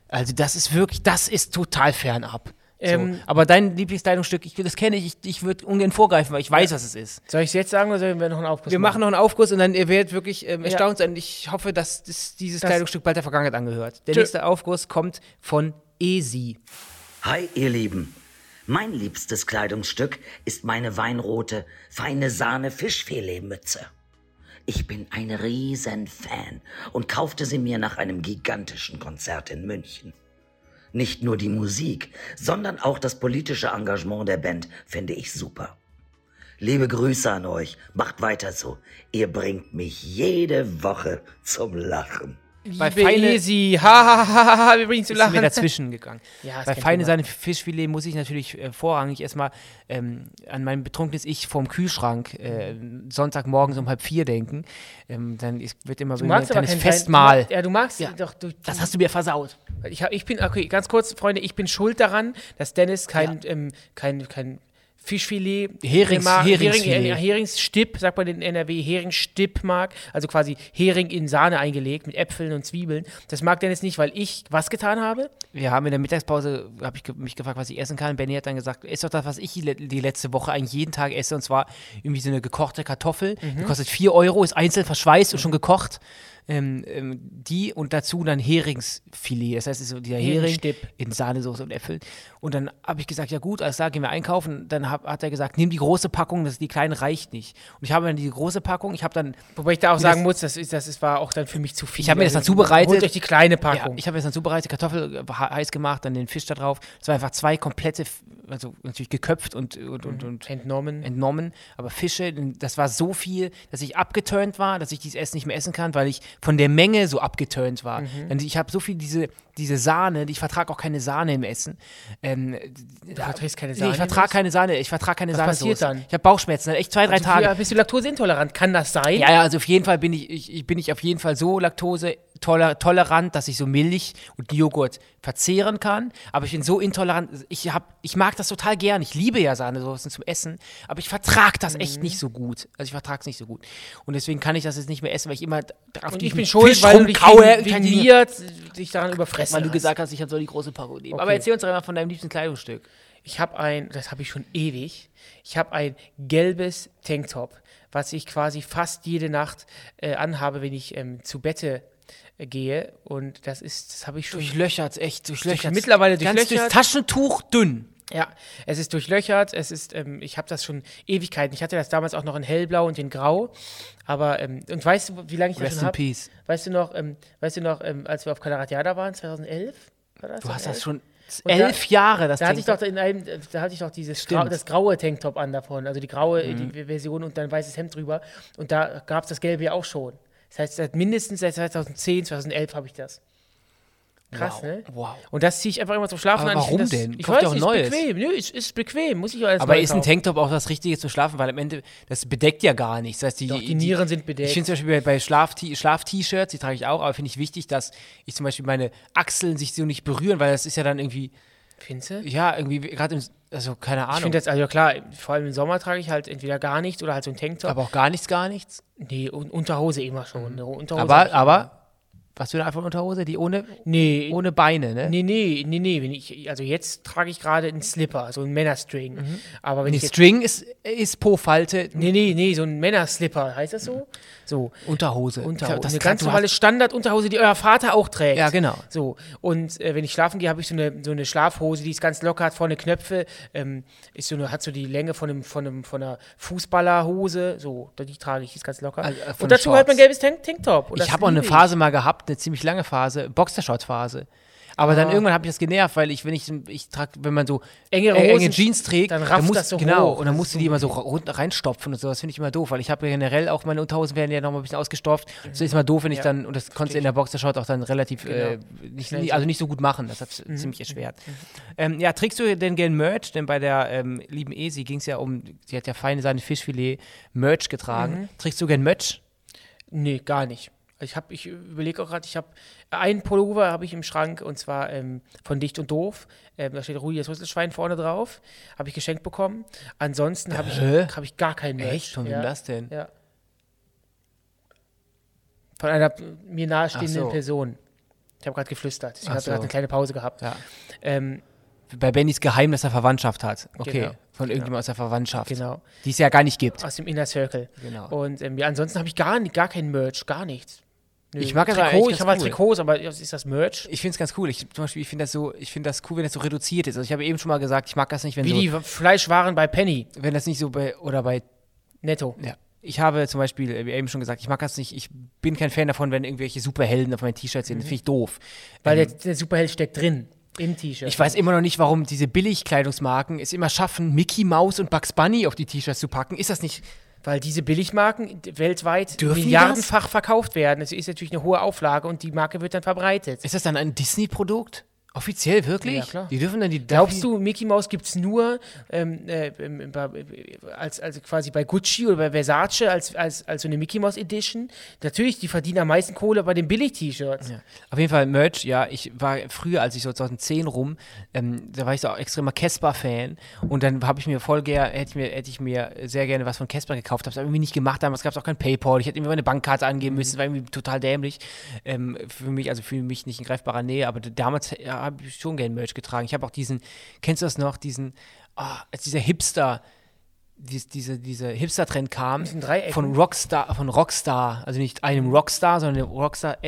Also das ist wirklich, das ist total fernab. So. Ähm, Aber dein Lieblingskleidungsstück, ich, das kenne ich, ich, ich würde ungern vorgreifen, weil ich weiß, was es ist. Soll ich es jetzt sagen oder sollen wir noch einen Aufguss Wir machen noch einen Aufguss und dann ihr werdet wirklich ähm, Ja. erstaunt sein. Ich hoffe, dass das, dieses Das- Kleidungsstück bald der Vergangenheit angehört. Der Tschö. nächste Aufguss kommt von Esi. Hi, ihr Lieben. Mein liebstes Kleidungsstück ist meine weinrote, feine Sahne Fischfiletmütze. Ich bin ein Riesenfan und kaufte sie mir nach einem gigantischen Konzert in München. Nicht nur die Musik, sondern auch das politische Engagement der Band finde ich super. Liebe Grüße an euch, macht weiter so. Ihr bringt mich jede Woche zum Lachen. Bei feine, Esi, ha, ha, ha, ha, ha, wir bringen zu ist mir dazwischen gegangen. Ja, Bei feine. Sahne Fischfilet muss ich natürlich äh, vorrangig erstmal ähm, an mein betrunkenes Ich vorm Kühlschrank äh, Sonntagmorgens um halb vier denken. Ähm, dann ist, wird immer Du so ein kleines Festmahl. Du mag, ja, du magst Ja. doch. Du, das hast du mir versaut. ich, hab, ich bin, okay, ganz kurz, Freunde, ich bin schuld daran, dass Dennis kein, ähm, kein, kein Fischfilet, Herings- mag, Heringsfilet. Hering, Heringsstipp, sagt man in NRW, Heringsstipp mag, also quasi Hering in Sahne eingelegt mit Äpfeln und Zwiebeln. Das mag Dennis nicht, weil ich was getan habe. Wir haben in der Mittagspause, habe ich ge mich gefragt, was ich essen kann. Benny hat dann gesagt, ist doch das, was ich die, le- die letzte Woche eigentlich jeden Tag esse. Und zwar irgendwie so eine gekochte Kartoffel. Die kostet 4 Euro, ist einzeln verschweißt und schon gekocht. Ähm, ähm, die und dazu dann Heringsfilet. Das heißt, es ist so dieser Hering in Sahnesoße und Äpfeln. Und dann habe ich gesagt, ja gut, alles klar, gehen wir einkaufen. Dann hab, hat er gesagt, nimm die große Packung, das, die kleine reicht nicht. Und ich habe dann die große Packung, ich habe dann Wobei ich da auch sagen das- muss, das, ist, das ist, war auch dann für mich zu viel. Ich hab mir das dann Also, zubereitet. Holt euch die kleine Ja, Packung. ich habe jetzt dann zubereitet, Kartoffel äh, he- heiß gemacht, dann den Fisch da drauf. Es war einfach zwei komplette, also natürlich geköpft und, und, und, und Entnommen. entnommen. Aber Fische, das war so viel, dass ich abgeturnt war, dass ich dieses Essen nicht mehr essen kann, weil ich von der Menge so abgeturnt war. Mhm. Ich habe so viel diese, diese Sahne, ich vertrage auch keine Sahne im Essen. Ähm, Du verträgst keine nee, Sahne. ich vertrage keine Sahne, ich vertrage keine Was Sahne. passiert dann? Ich habe Bauchschmerzen, echt zwei, drei also, Tage. Bist du laktoseintolerant? Kann das sein? Ja, ja, also auf jeden Fall bin ich, ich, ich bin ich auf jeden Fall so Laktose toler, tolerant, dass ich so Milch und Joghurt verzehren kann. Aber ich bin so intolerant, ich, hab, ich mag das total gern. Ich liebe ja Sahnesoßen zum Essen, aber ich vertrage das Mhm. echt nicht so gut. Also ich vertrage es nicht so gut. Und deswegen kann ich das jetzt nicht mehr essen, weil ich immer auf Und die ich bin schuld, Fisch weil du rumkaue. wegen, wegen mir dich daran überfressen weil du hast. gesagt hast, ich habe so die große Packung nehmen. Okay. Aber erzähl uns doch mal von deinem liebsten Kleidungsstück. Ich habe ein, das habe ich schon ewig, ich habe ein gelbes Tanktop, was ich quasi fast jede Nacht äh, anhabe, wenn ich ähm, zu Bette gehe. Und das ist, das habe ich schon. Durchlöchert, echt durchlöchert. mittlerweile Ganz durchs durchlöchert. Taschentuch dünn. Ja, es ist durchlöchert, es ist, ähm, ich habe das schon Ewigkeiten. Ich hatte das damals auch noch in hellblau und in grau. Aber, ähm, und weißt du, wie lange ich das Rest schon in habe? peace. Weißt du noch, ähm, weißt du noch, ähm, als wir auf Kalaratiada waren, 2011? War das Du hast das 2011? schon Und elf da- Jahre, das Da hatte ich Tanktop. doch in einem, äh, da hatte ich doch dieses grau, das graue Tanktop an davon, also die graue äh, Mhm. die Version und dann weißes Hemd drüber. Und da gab es das Gelbe ja auch schon. Das heißt, seit mindestens seit 2010, 2011 habe ich das. Krass, wow. ne? Wow. Und das ziehe ich einfach immer zum Schlafen Aber an. Ich warum find das, denn? Ich Kauf weiß ein ist neues. bequem. Nö, ist, ist bequem. Muss ich alles Aber ist ein. Tanktop auch das Richtige zum Schlafen? Weil am Ende, das bedeckt ja gar nichts. Das heißt, die, Doch, die Nieren sind bedeckt. Ich finde zum Beispiel bei, bei Schlaf-T- Schlaf-T-Shirts, die trage ich auch, aber finde ich wichtig, dass ich zum Beispiel meine Achseln sich so nicht berühren, weil das ist ja dann irgendwie, Findest du? ja, irgendwie gerade im, also keine Ich Ahnung, finde das, also klar, vor allem im Sommer trage ich halt entweder gar nichts oder halt so ein Tanktop. aber auch gar nichts, gar nichts. nee, und Unterhose immer schon. Eine Unterhose Aber, ich aber, was für eine Art von Unterhose? Die ohne, Nee, ohne Beine, ne? Nee, nee, nee, nee. Wenn ich, also jetzt trage ich gerade einen Slipper, so einen Männerstring. Aber wenn Nee, ich jetzt, String ist, ist Po-Falte, Nee, nee, nee, so ein Männerslipper, heißt das so? So, Unterhose. Unterhose. Das eine ganz du normale Standardunterhose, die euer Vater auch trägt. Ja, genau. So, und äh, wenn ich schlafen gehe, habe ich so eine, so eine Schlafhose, die ist ganz locker, hat vorne Knöpfe, ähm, ist so eine, hat so die Länge von, einem, von, einem, von einer Fußballerhose, so, die trage ich, die ist ganz locker. Also, äh, und dazu Shorts. halt mein gelbes Tank Tanktop. Und Ich habe auch eine Phase mal gehabt, eine ziemlich lange Phase, Boxershort-Phase. Aber dann Ah. irgendwann habe ich das genervt, weil ich, wenn ich, ich trage, wenn man so Engere enge, enge Hosen, Jeans trägt, dann rafft muss, das so genau, hoch. und dann Das musst du die immer so reinstopfen und so. Das finde ich immer doof, weil ich habe generell auch meine Unterhosen werden ja nochmal ein bisschen ausgestopft. So ist immer doof, wenn ich Ja, dann, und das konntest du in der Boxershort auch dann relativ, äh, nicht, also nicht so gut machen. Das hat ziemlich erschwert. Ähm, ja, trägst du denn gern Merch? Denn bei der ähm, lieben Esi ging es ja um, sie hat ja feine seine Fischfilet Merch getragen. Trägst du gern Merch? Nee, gar nicht. Ich habe, ich überlege auch gerade, ich habe einen Pullover habe ich im Schrank und zwar ähm, von Dicht und Doof. Ähm, da steht Rudi das Rüsselschwein vorne drauf. Habe ich geschenkt bekommen. Ansonsten habe ich, hab ich gar keinen Merch. Echt? Von wem ja, das denn? Ja. Von einer mir nahestehenden so. Person. Ich habe gerade geflüstert. Ich habe so. gerade eine kleine Pause gehabt. Ja. Ähm, Bei Bennys Geheim, dass er Verwandtschaft hat. Okay, Genau. von irgendjemand aus der Verwandtschaft. genau. Die es ja gar nicht gibt. Aus dem Inner Circle. Genau. Und ähm, ja, ansonsten habe ich gar, gar kein Merch. Gar nichts. Nö. Ich mag das Trikot, ich habe halt cool. Trikots, aber ist das Merch? Ich finde es ganz cool. Ich, zum Beispiel, ich finde das so, ich finde das cool, wenn das so reduziert ist. Also ich habe eben schon mal gesagt, ich mag das nicht, wenn Wie so, die Fleischwaren bei Penny. wenn das nicht so bei, oder bei, Netto. ja. Ich habe zum Beispiel äh, wie eben schon gesagt, ich mag das nicht, ich bin kein Fan davon, wenn irgendwelche Superhelden auf meinen T-Shirts sind. Das finde ich doof. Weil Ähm, der, der Superheld steckt drin. Im T-Shirt. ich weiß immer noch nicht, warum diese Billigkleidungsmarken es immer schaffen, Mickey Mouse und Bugs Bunny auf die T-Shirts zu packen. Ist das nicht, Weil diese Billigmarken weltweit Dürfen milliardenfach verkauft werden. Es ist natürlich eine hohe Auflage und die Marke wird dann verbreitet. Ist das dann ein Disney-Produkt? Offiziell, wirklich? Ja, klar. Die dürfen dann die. Glaubst du, Mickey Mouse gibt es nur ähm, äh, als, als quasi bei Gucci oder bei Versace als, als, als so eine Mickey Mouse Edition? Natürlich, die verdienen am meisten Kohle bei den Billig-T-Shirts. Ja. Auf jeden Fall Merch, ja. Ich war früher, als ich so 2010 rum, ähm, da war ich so auch extremer Casper-Fan und dann habe ich mir voll gerne, hätte ich mir, hätte ich mir sehr gerne was von Casper gekauft, habe es irgendwie nicht gemacht, damals gab es auch kein Paypal, ich hätte irgendwie meine Bankkarte angeben müssen, das war irgendwie total dämlich. Ähm, für mich, also für mich nicht in greifbarer Nähe, aber damals ja, habe ich schon gerne Merch getragen. Ich habe auch diesen, kennst du das noch, diesen, ah, als dieser Hipster, dies, diese, dieser Hipster-Trend kam, von Rockstar, von Rockstar, also nicht einem Rockstar, sondern dem Rockstar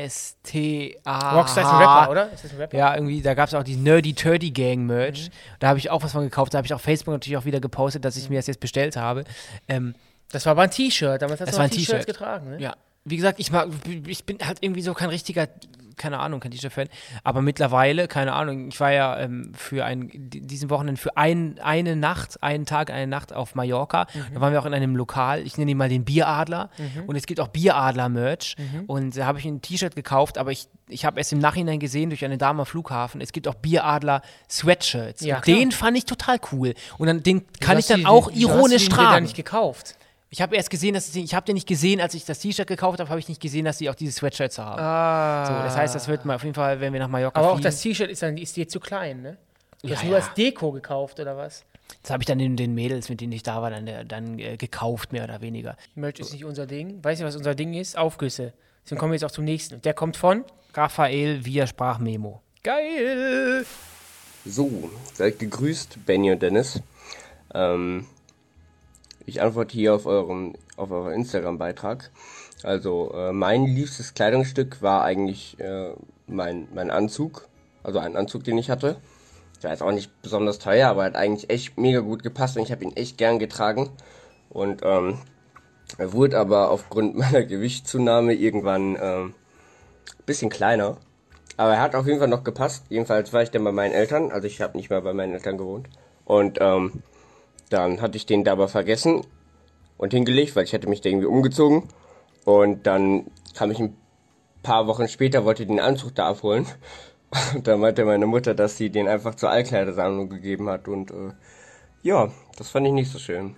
S-R-O-C-K-S-T-A. Rockstar ist ein Rapper, oder? Ist das ein Rapper? Ja, irgendwie, da gab es auch die Nerdy Turdy Gang Merch. Da habe ich auch was von gekauft. Da habe ich auf Facebook natürlich auch wieder gepostet, dass ich mir das jetzt bestellt habe. Ähm, Das war aber ein T-Shirt. Damals hast Das du war ein T-Shirt. getragen, ne? ja, wie gesagt, ich, mag, ich bin halt irgendwie so kein richtiger, keine Ahnung, kein T-Shirt-Fan. Aber mittlerweile, keine Ahnung, ich war ja ähm, für ein, di- diesen Wochenende für ein, eine Nacht, einen Tag, eine Nacht auf Mallorca. Da waren wir auch in einem Lokal, ich nenne ihn mal den Bieradler. Und es gibt auch Bieradler-Merch. Und da habe ich ein T-Shirt gekauft, aber ich, ich habe erst im Nachhinein gesehen durch eine Dame am Flughafen, es gibt auch Bieradler-Sweatshirts. Ja, den fand ich total cool. Und dann, den kann ich dann du auch die- wieso hast du ironisch den tragen. nicht gekauft. Ich habe erst gesehen, dass es, ich habe den nicht gesehen, als ich das T-Shirt gekauft habe, habe ich nicht gesehen, dass die auch diese Sweatshirts haben. Ah. So, das heißt, das wird mal auf jeden Fall, wenn wir nach Mallorca Aber auch fliegen. das T-Shirt ist, dann- ist dir zu klein, ne? Du Ja, hast nur ja. als Deko gekauft, oder was? Das habe ich dann den, den Mädels, mit denen ich da war, dann, äh, dann äh, gekauft, mehr oder weniger. Merch ist nicht unser Ding. Weißt du, was unser Ding ist? Aufgüsse. Deswegen kommen wir jetzt auch zum nächsten. Und der kommt von Raphael via Sprachmemo. Geil. So, seid gegrüßt, Benny und Dennis. Ähm, ich antworte hier auf euren, auf euren Instagram-Beitrag. Also, äh, mein liebstes Kleidungsstück war eigentlich äh, mein, mein Anzug. Also ein Anzug, den ich hatte. Der ist auch nicht besonders teuer, aber hat eigentlich echt mega gut gepasst und ich habe ihn echt gern getragen. Und ähm, er wurde aber aufgrund meiner Gewichtszunahme irgendwann ähm, bisschen kleiner. Aber er hat auf jeden Fall noch gepasst. Jedenfalls war ich dann bei meinen Eltern. Also ich habe nicht mehr bei meinen Eltern gewohnt. Und ähm, dann hatte ich den da aber vergessen und hingelegt, weil ich hätte mich da irgendwie umgezogen. Und dann kam ich ein paar Wochen später, wollte den Anzug da abholen. Und da meinte meine Mutter, dass sie den einfach zur Altkleidersammlung gegeben hat. Und äh, ja, das fand ich nicht so schön.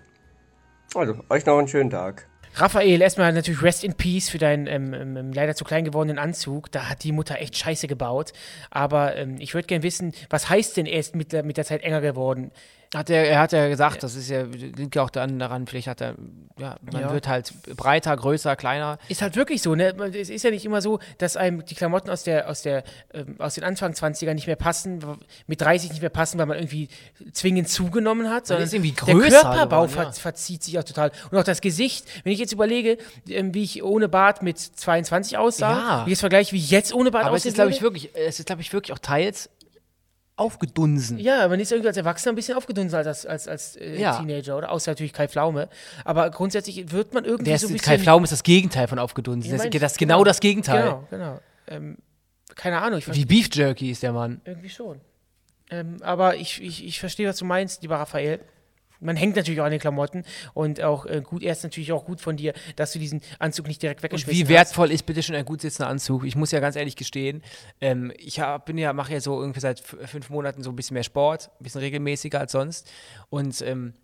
Also, euch noch einen schönen Tag. Raphael, erstmal natürlich Rest in Peace für deinen ähm, ähm, leider zu klein gewordenen Anzug. Da hat die Mutter echt Scheiße gebaut. Aber ähm, ich würde gerne wissen, was heißt denn, er ist mit der, mit der Zeit enger geworden? Hat er, er hat ja gesagt, das ist ja, liegt ja auch daran, vielleicht hat er, ja, man Ja. wird halt breiter, größer, kleiner. Ist halt wirklich so, ne? Es ist ja nicht immer so, dass einem die Klamotten aus der, aus der, ähm, aus den Anfang 20ern nicht mehr passen, mit 30 nicht mehr passen, weil man irgendwie zwingend zugenommen hat, sondern ist irgendwie der größer Körperbau geworden, ja. ver verzieht sich auch total. Und auch das Gesicht, wenn ich jetzt überlege, ähm, wie ich ohne Bart mit 22 aussah, Ja. wie ich jetzt vergleiche, wie ich jetzt ohne Bart Aber es aussehe. ist, glaube ich, wirklich, es ist, glaube ich, wirklich auch teils aufgedunsen. Ja, man ist irgendwie als Erwachsener ein bisschen aufgedunsen als, als, als äh, Ja. Teenager, oder? Außer natürlich Kai Pflaume. Aber grundsätzlich wird man irgendwie Der so ein bisschen... Kai Pflaume ist das Gegenteil von aufgedunsen. Ja, Das, ist genau das Gegenteil. Genau, genau. Ähm, keine Ahnung, ich Wie Beef Jerky ist der Mann. Irgendwie schon. Ähm, aber ich, ich, ich verstehe, was du meinst, lieber Raphael. Man hängt natürlich auch an den Klamotten und auch äh, gut, er ist natürlich auch gut von dir, dass du diesen Anzug nicht direkt weggeschmissen wie hast. wertvoll ist bitte schon ein gut sitzender Anzug? Ich muss ja ganz ehrlich gestehen, ähm, ich hab, bin ja, mache ja so irgendwie seit fünf Monaten so ein bisschen mehr Sport, ein bisschen regelmäßiger als sonst. Und ähm,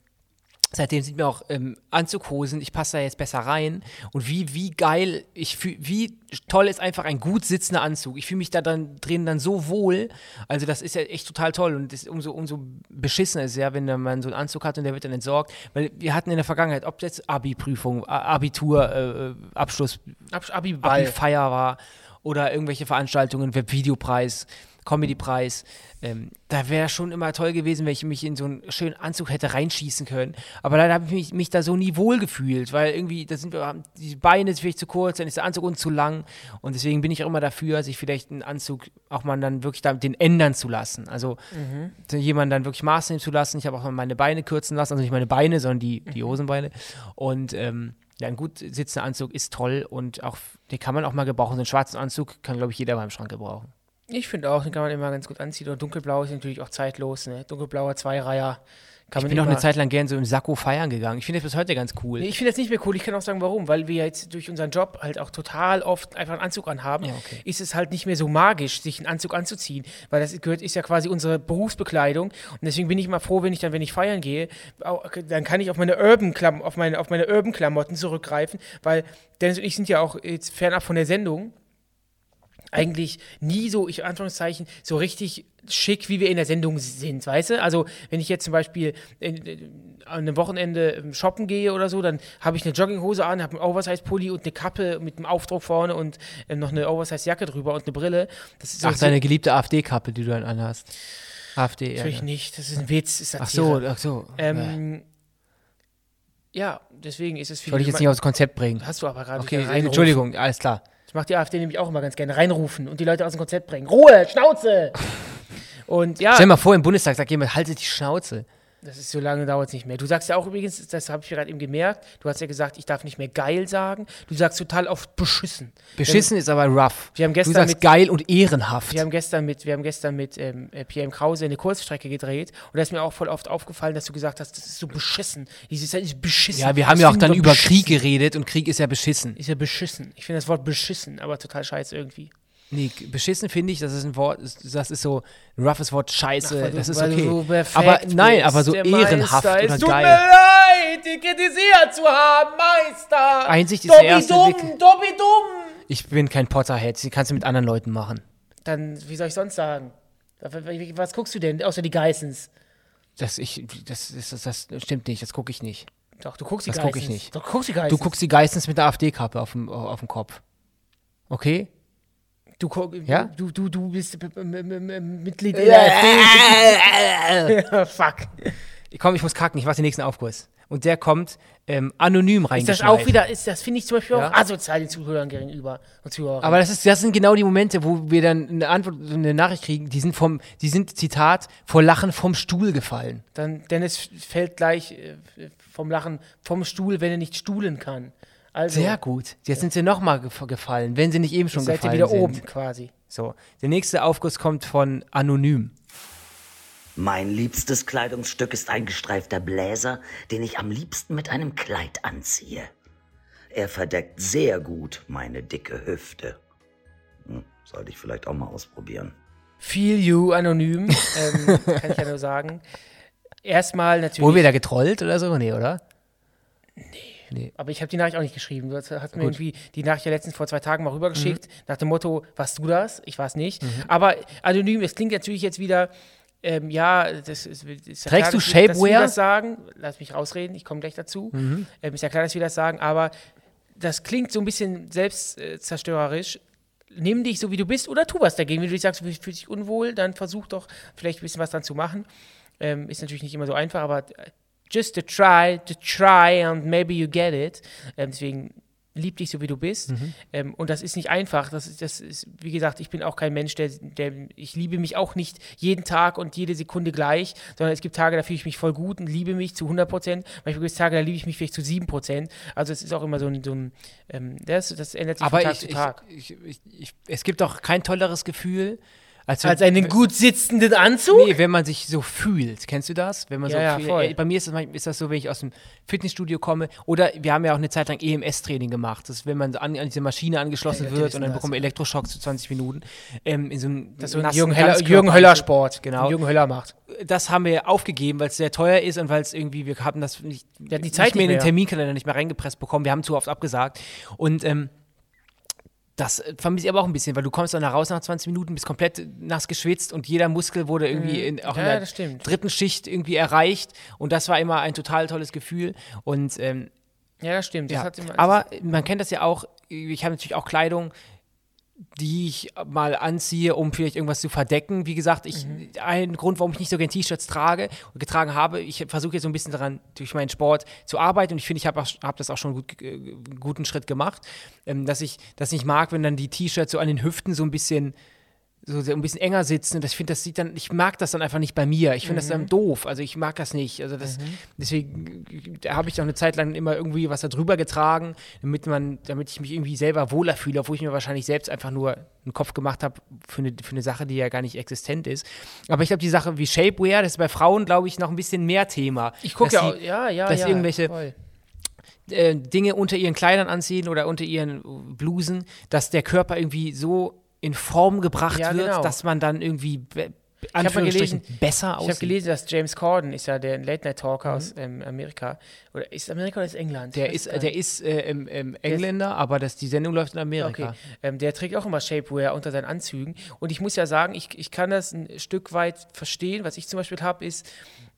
seitdem sind mir auch ähm, Anzughosen, ich passe da jetzt besser rein. Und wie, wie geil, ich fühl, wie toll ist einfach ein gut sitzender Anzug. Ich fühle mich da dann drin dann so wohl. Also das ist ja echt total toll. Und das umso, umso beschissener ist es ja, wenn man so einen Anzug hat und der wird dann entsorgt. Weil wir hatten in der Vergangenheit, ob das Abi-Prüfung, Abitur, äh, Abschluss, Ab- Abi-Ball. Abi-Feier war oder irgendwelche Veranstaltungen, Webvideopreis, Comedypreis. Ähm, da wäre schon immer toll gewesen, wenn ich mich in so einen schönen Anzug hätte reinschießen können. Aber leider habe ich mich, mich da so nie wohl gefühlt, weil irgendwie, da sind wir, die Beine sind vielleicht zu kurz, dann ist der Anzug uns zu lang. Und deswegen bin ich auch immer dafür, sich vielleicht einen Anzug auch mal dann wirklich da, den ändern zu lassen. Also jemanden dann wirklich Maß nehmen zu lassen. Ich habe auch mal meine Beine kürzen lassen, also nicht meine Beine, sondern die, die Hosenbeine. Und ähm, ja, ein gut sitzender Anzug ist toll und auch, den kann man auch mal gebrauchen. So einen schwarzen Anzug kann, glaube ich, jeder beim Schrank gebrauchen. Ich finde auch, den kann man immer ganz gut anziehen. Und dunkelblau ist natürlich auch zeitlos. Ne? Dunkelblauer Zweireiher ich Kann man bin auch eine Zeit lang gern so im Sakko feiern gegangen. Ich finde das bis heute ganz cool. Nee, ich finde das nicht mehr cool. Ich kann auch sagen, warum. Weil wir jetzt durch unseren Job halt auch total oft einfach einen Anzug anhaben. Ja, okay. Ist es halt nicht mehr so magisch, sich einen Anzug anzuziehen. Weil das gehört, ist ja quasi unsere Berufsbekleidung. Und deswegen bin ich immer froh, wenn ich dann, wenn ich feiern gehe, auch, dann kann ich auf meine Urban-Klamotten auf meine, auf meine Urban-Klamotten zurückgreifen. Weil Dennis und ich sind ja auch jetzt fernab von der Sendung eigentlich nie so, ich Anführungszeichen, so richtig schick, wie wir in der Sendung sind, weißt du? Also, wenn ich jetzt zum Beispiel in, in, an einem Wochenende ähm, shoppen gehe oder so, dann habe ich eine Jogginghose an, habe einen Oversize-Pulli und eine Kappe mit einem Aufdruck vorne und ähm, noch eine Oversize-Jacke drüber und eine Brille. Das ist so, Ach, deine geliebte AfD-Kappe, die du dann anhast. AfD, ja. natürlich ja. nicht, das ist ein Witz. Ist Ach so, ach so. ja. Ähm, ja, deswegen ist es für Wollte ich jetzt nicht aufs Konzept bringen. Hast du aber gerade Okay. Entschuldigung, alles klar. Das macht die AfD nämlich auch immer ganz gerne. Reinrufen und die Leute aus dem Konzept bringen. Ruhe, Schnauze! Und ja, Stell dir mal vor, im Bundestag sagt jemand, haltet die Schnauze. Das ist so lange dauert es nicht mehr. Du sagst ja auch übrigens, das habe ich gerade eben gemerkt, du hast ja gesagt, ich darf nicht mehr geil sagen. Du sagst total oft beschissen. Beschissen ist aber rough. Wir haben gestern du sagst mit- geil und ehrenhaft. Wir haben gestern mit, wir haben gestern mit ähm, äh, Pierre M. Krause eine Kurzstrecke gedreht und da ist mir auch voll oft aufgefallen, dass du gesagt hast, das ist so beschissen. Dieses das ist beschissen. ja, wir haben Das ja auch dann über beschissen. Krieg geredet und Krieg ist ja beschissen. Ist ja beschissen. Ich finde das Wort beschissen, aber total scheiße irgendwie. Nee, beschissen finde ich, das ist ein Wort, das ist so ein roughes Wort, scheiße, Ach, du- das ist okay. so aber nein, aber so ehrenhaft Meister. oder Es tut geil. mir leid, dich kritisiert zu haben, Meister. Einsicht ist Dobby der erste dumm, Weg. Dobby dumm. Ich bin kein Potterhead, die kannst du mit anderen Leuten machen. Dann, wie soll ich sonst sagen? Was guckst du denn, außer die Geissens? Das, ich, das, das, das, das stimmt nicht, das gucke ich nicht. Doch, du guckst die Das Geissens. guck ich nicht. Doch, du guckst die Geissens. Du guckst die Geistens mit der AfD-Kappe auf dem, auf dem Kopf. Okay? Du, Ja? du, du, du bist Mitglied in der Fuck. Komm, ich muss kacken, ich warte den nächsten Aufkurs. Und der kommt ähm, anonym Ist reingeschneit. das auch wieder, ist, das finde ich zum Beispiel Ja. auch asozial den Zuhörern gegenüber Zuhörern. Aber das, ist, das sind genau die Momente, wo wir dann eine Antwort, eine Nachricht kriegen, die sind vom, die sind, Zitat, vor Lachen vom Stuhl gefallen. Dann, Dennis fällt gleich äh, vom Lachen vom Stuhl, wenn er nicht stuhlen kann. Also, Sehr gut. Jetzt sind sie nochmal gef gefallen, wenn sie nicht eben schon seid ihr gefallen wieder sind. oben quasi. So, der nächste Aufguss kommt von Anonym. Mein liebstes Kleidungsstück ist ein gestreifter Bläser, den ich am liebsten mit einem Kleid anziehe. Er verdeckt sehr gut meine dicke Hüfte. Hm, sollte ich vielleicht auch mal ausprobieren. Feel you anonym, ähm, kann ich ja nur sagen. Erstmal natürlich. Wurden wir da getrollt oder so? Nee, oder? Aber ich habe die Nachricht auch nicht geschrieben. Du hast hast mir irgendwie die Nachricht ja letztens vor zwei Tagen mal rübergeschickt, Mhm. nach dem Motto, warst du das? Ich war es nicht. Aber anonym, es klingt natürlich jetzt wieder, ähm, ja, das ist, ist ja Trägst klar, du wir- Dass wir das sagen. Lass mich rausreden, ich komme gleich dazu. Mhm. Ähm, ist ja klar, dass wir das sagen, aber das klingt so ein bisschen selbstzerstörerisch. Nimm dich so, wie du bist oder tu was dagegen. Wenn du dich sagst, du fühlst dich unwohl, dann versuch doch vielleicht ein bisschen was dran zu machen. Ähm, ist natürlich nicht immer so einfach, aber just to try, to try and maybe you get it. Ähm, deswegen lieb dich so, wie du bist. Ähm, und das ist nicht einfach. Das ist, das ist, wie gesagt, ich bin auch kein Mensch, der, der, ich liebe mich auch nicht jeden Tag und jede Sekunde gleich, sondern es gibt Tage, da fühle ich mich voll gut und liebe mich zu 100 Prozent. Manchmal gibt es Tage, da liebe ich mich vielleicht zu 7 Prozent. Also es ist auch immer so ein, so ein ähm, das, das ändert sich Aber von Tag ich, zu Tag. ich, ich, es gibt doch kein tolleres Gefühl, als, Als einen gut sitzenden Anzug? Nee, wenn man sich so fühlt. Kennst du das? Wenn man Ja, so ja, voll. Bei mir ist das, ist das so, wenn ich aus dem Fitnessstudio komme. Oder wir haben ja auch eine Zeit lang EMS-Training gemacht. Das ist, wenn man an, an diese Maschine angeschlossen Ja, wird und dann bekommt man Elektroschocks zu 20 Minuten. Ähm, in so einem Das so ein Jürgen Höller, Ganzkörper- Jürgen Höller Sport. Genau. Jürgen Höller macht. Das haben wir aufgegeben, weil es sehr teuer ist und weil es irgendwie, wir haben das nicht, hatten die Zeit nicht mehr in den. Terminkalender nicht mehr reingepresst bekommen. Wir haben zu oft abgesagt. Und ähm, das äh, vermisse ich aber auch ein bisschen, weil du kommst dann da raus nach 20 Minuten, bist komplett nass geschwitzt und jeder Muskel wurde irgendwie in, auch Mhm. Ja, in der dritten Schicht irgendwie erreicht. Und das war immer ein total tolles Gefühl. Und ähm, Ja, das stimmt. Das ja. aber man kennt das ja auch, ich habe natürlich auch Kleidung, die ich mal anziehe, um vielleicht irgendwas zu verdecken. Wie gesagt, ich, Mhm. ein Grund, warum ich nicht so gerne T-Shirts trage und getragen habe, ich versuche jetzt so ein bisschen daran, durch meinen Sport zu arbeiten und ich finde, ich habe hab das auch schon gut, äh, einen guten Schritt gemacht, ähm, dass, ich, dass ich mag, wenn dann die T-Shirts so an den Hüften so ein bisschen so ein bisschen enger sitzen. Und das, ich finde, das sieht dann, ich mag das dann einfach nicht bei mir. Ich finde das Mhm. dann doof. Also ich mag das nicht. Also das, deswegen äh, da habe ich auch eine Zeit lang immer irgendwie was da drüber getragen, damit man, damit ich mich irgendwie selber wohler fühle, obwohl ich mir wahrscheinlich selbst einfach nur einen Kopf gemacht habe für eine, für eine Sache, die ja gar nicht existent ist. Aber ich glaube, die Sache wie Shapewear, das ist bei Frauen, glaube ich, noch ein bisschen mehr Thema. Ich gucke ja, auch- ja, ja, dass ja. irgendwelche- voll. äh, Dinge unter ihren Kleidern anziehen oder unter ihren Blusen, dass der Körper irgendwie so in Form gebracht Ja, wird, genau. dass man dann irgendwie be Anführungsstrichen gelesen, besser ich habe aussieht. gelesen, dass James Corden ist ja der Late-Night-Talker aus ähm, Amerika. Oder ist Amerika oder ist England? Der ist, der ist äh, im, im Engländer, aber das, die Sendung läuft in Amerika. Okay. Ähm, der trägt auch immer Shapewear unter seinen Anzügen. Und ich muss ja sagen, ich, ich kann das ein Stück weit verstehen. Was ich zum Beispiel habe, ist,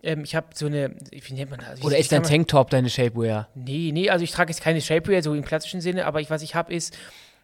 ähm, ich habe so eine, wie nennt man das? Oder Ich- ist dein Tanktop deine Shapewear? Nee, nee, also ich trage jetzt keine Shapewear, so im klassischen Sinne, aber ich, was ich habe, ist,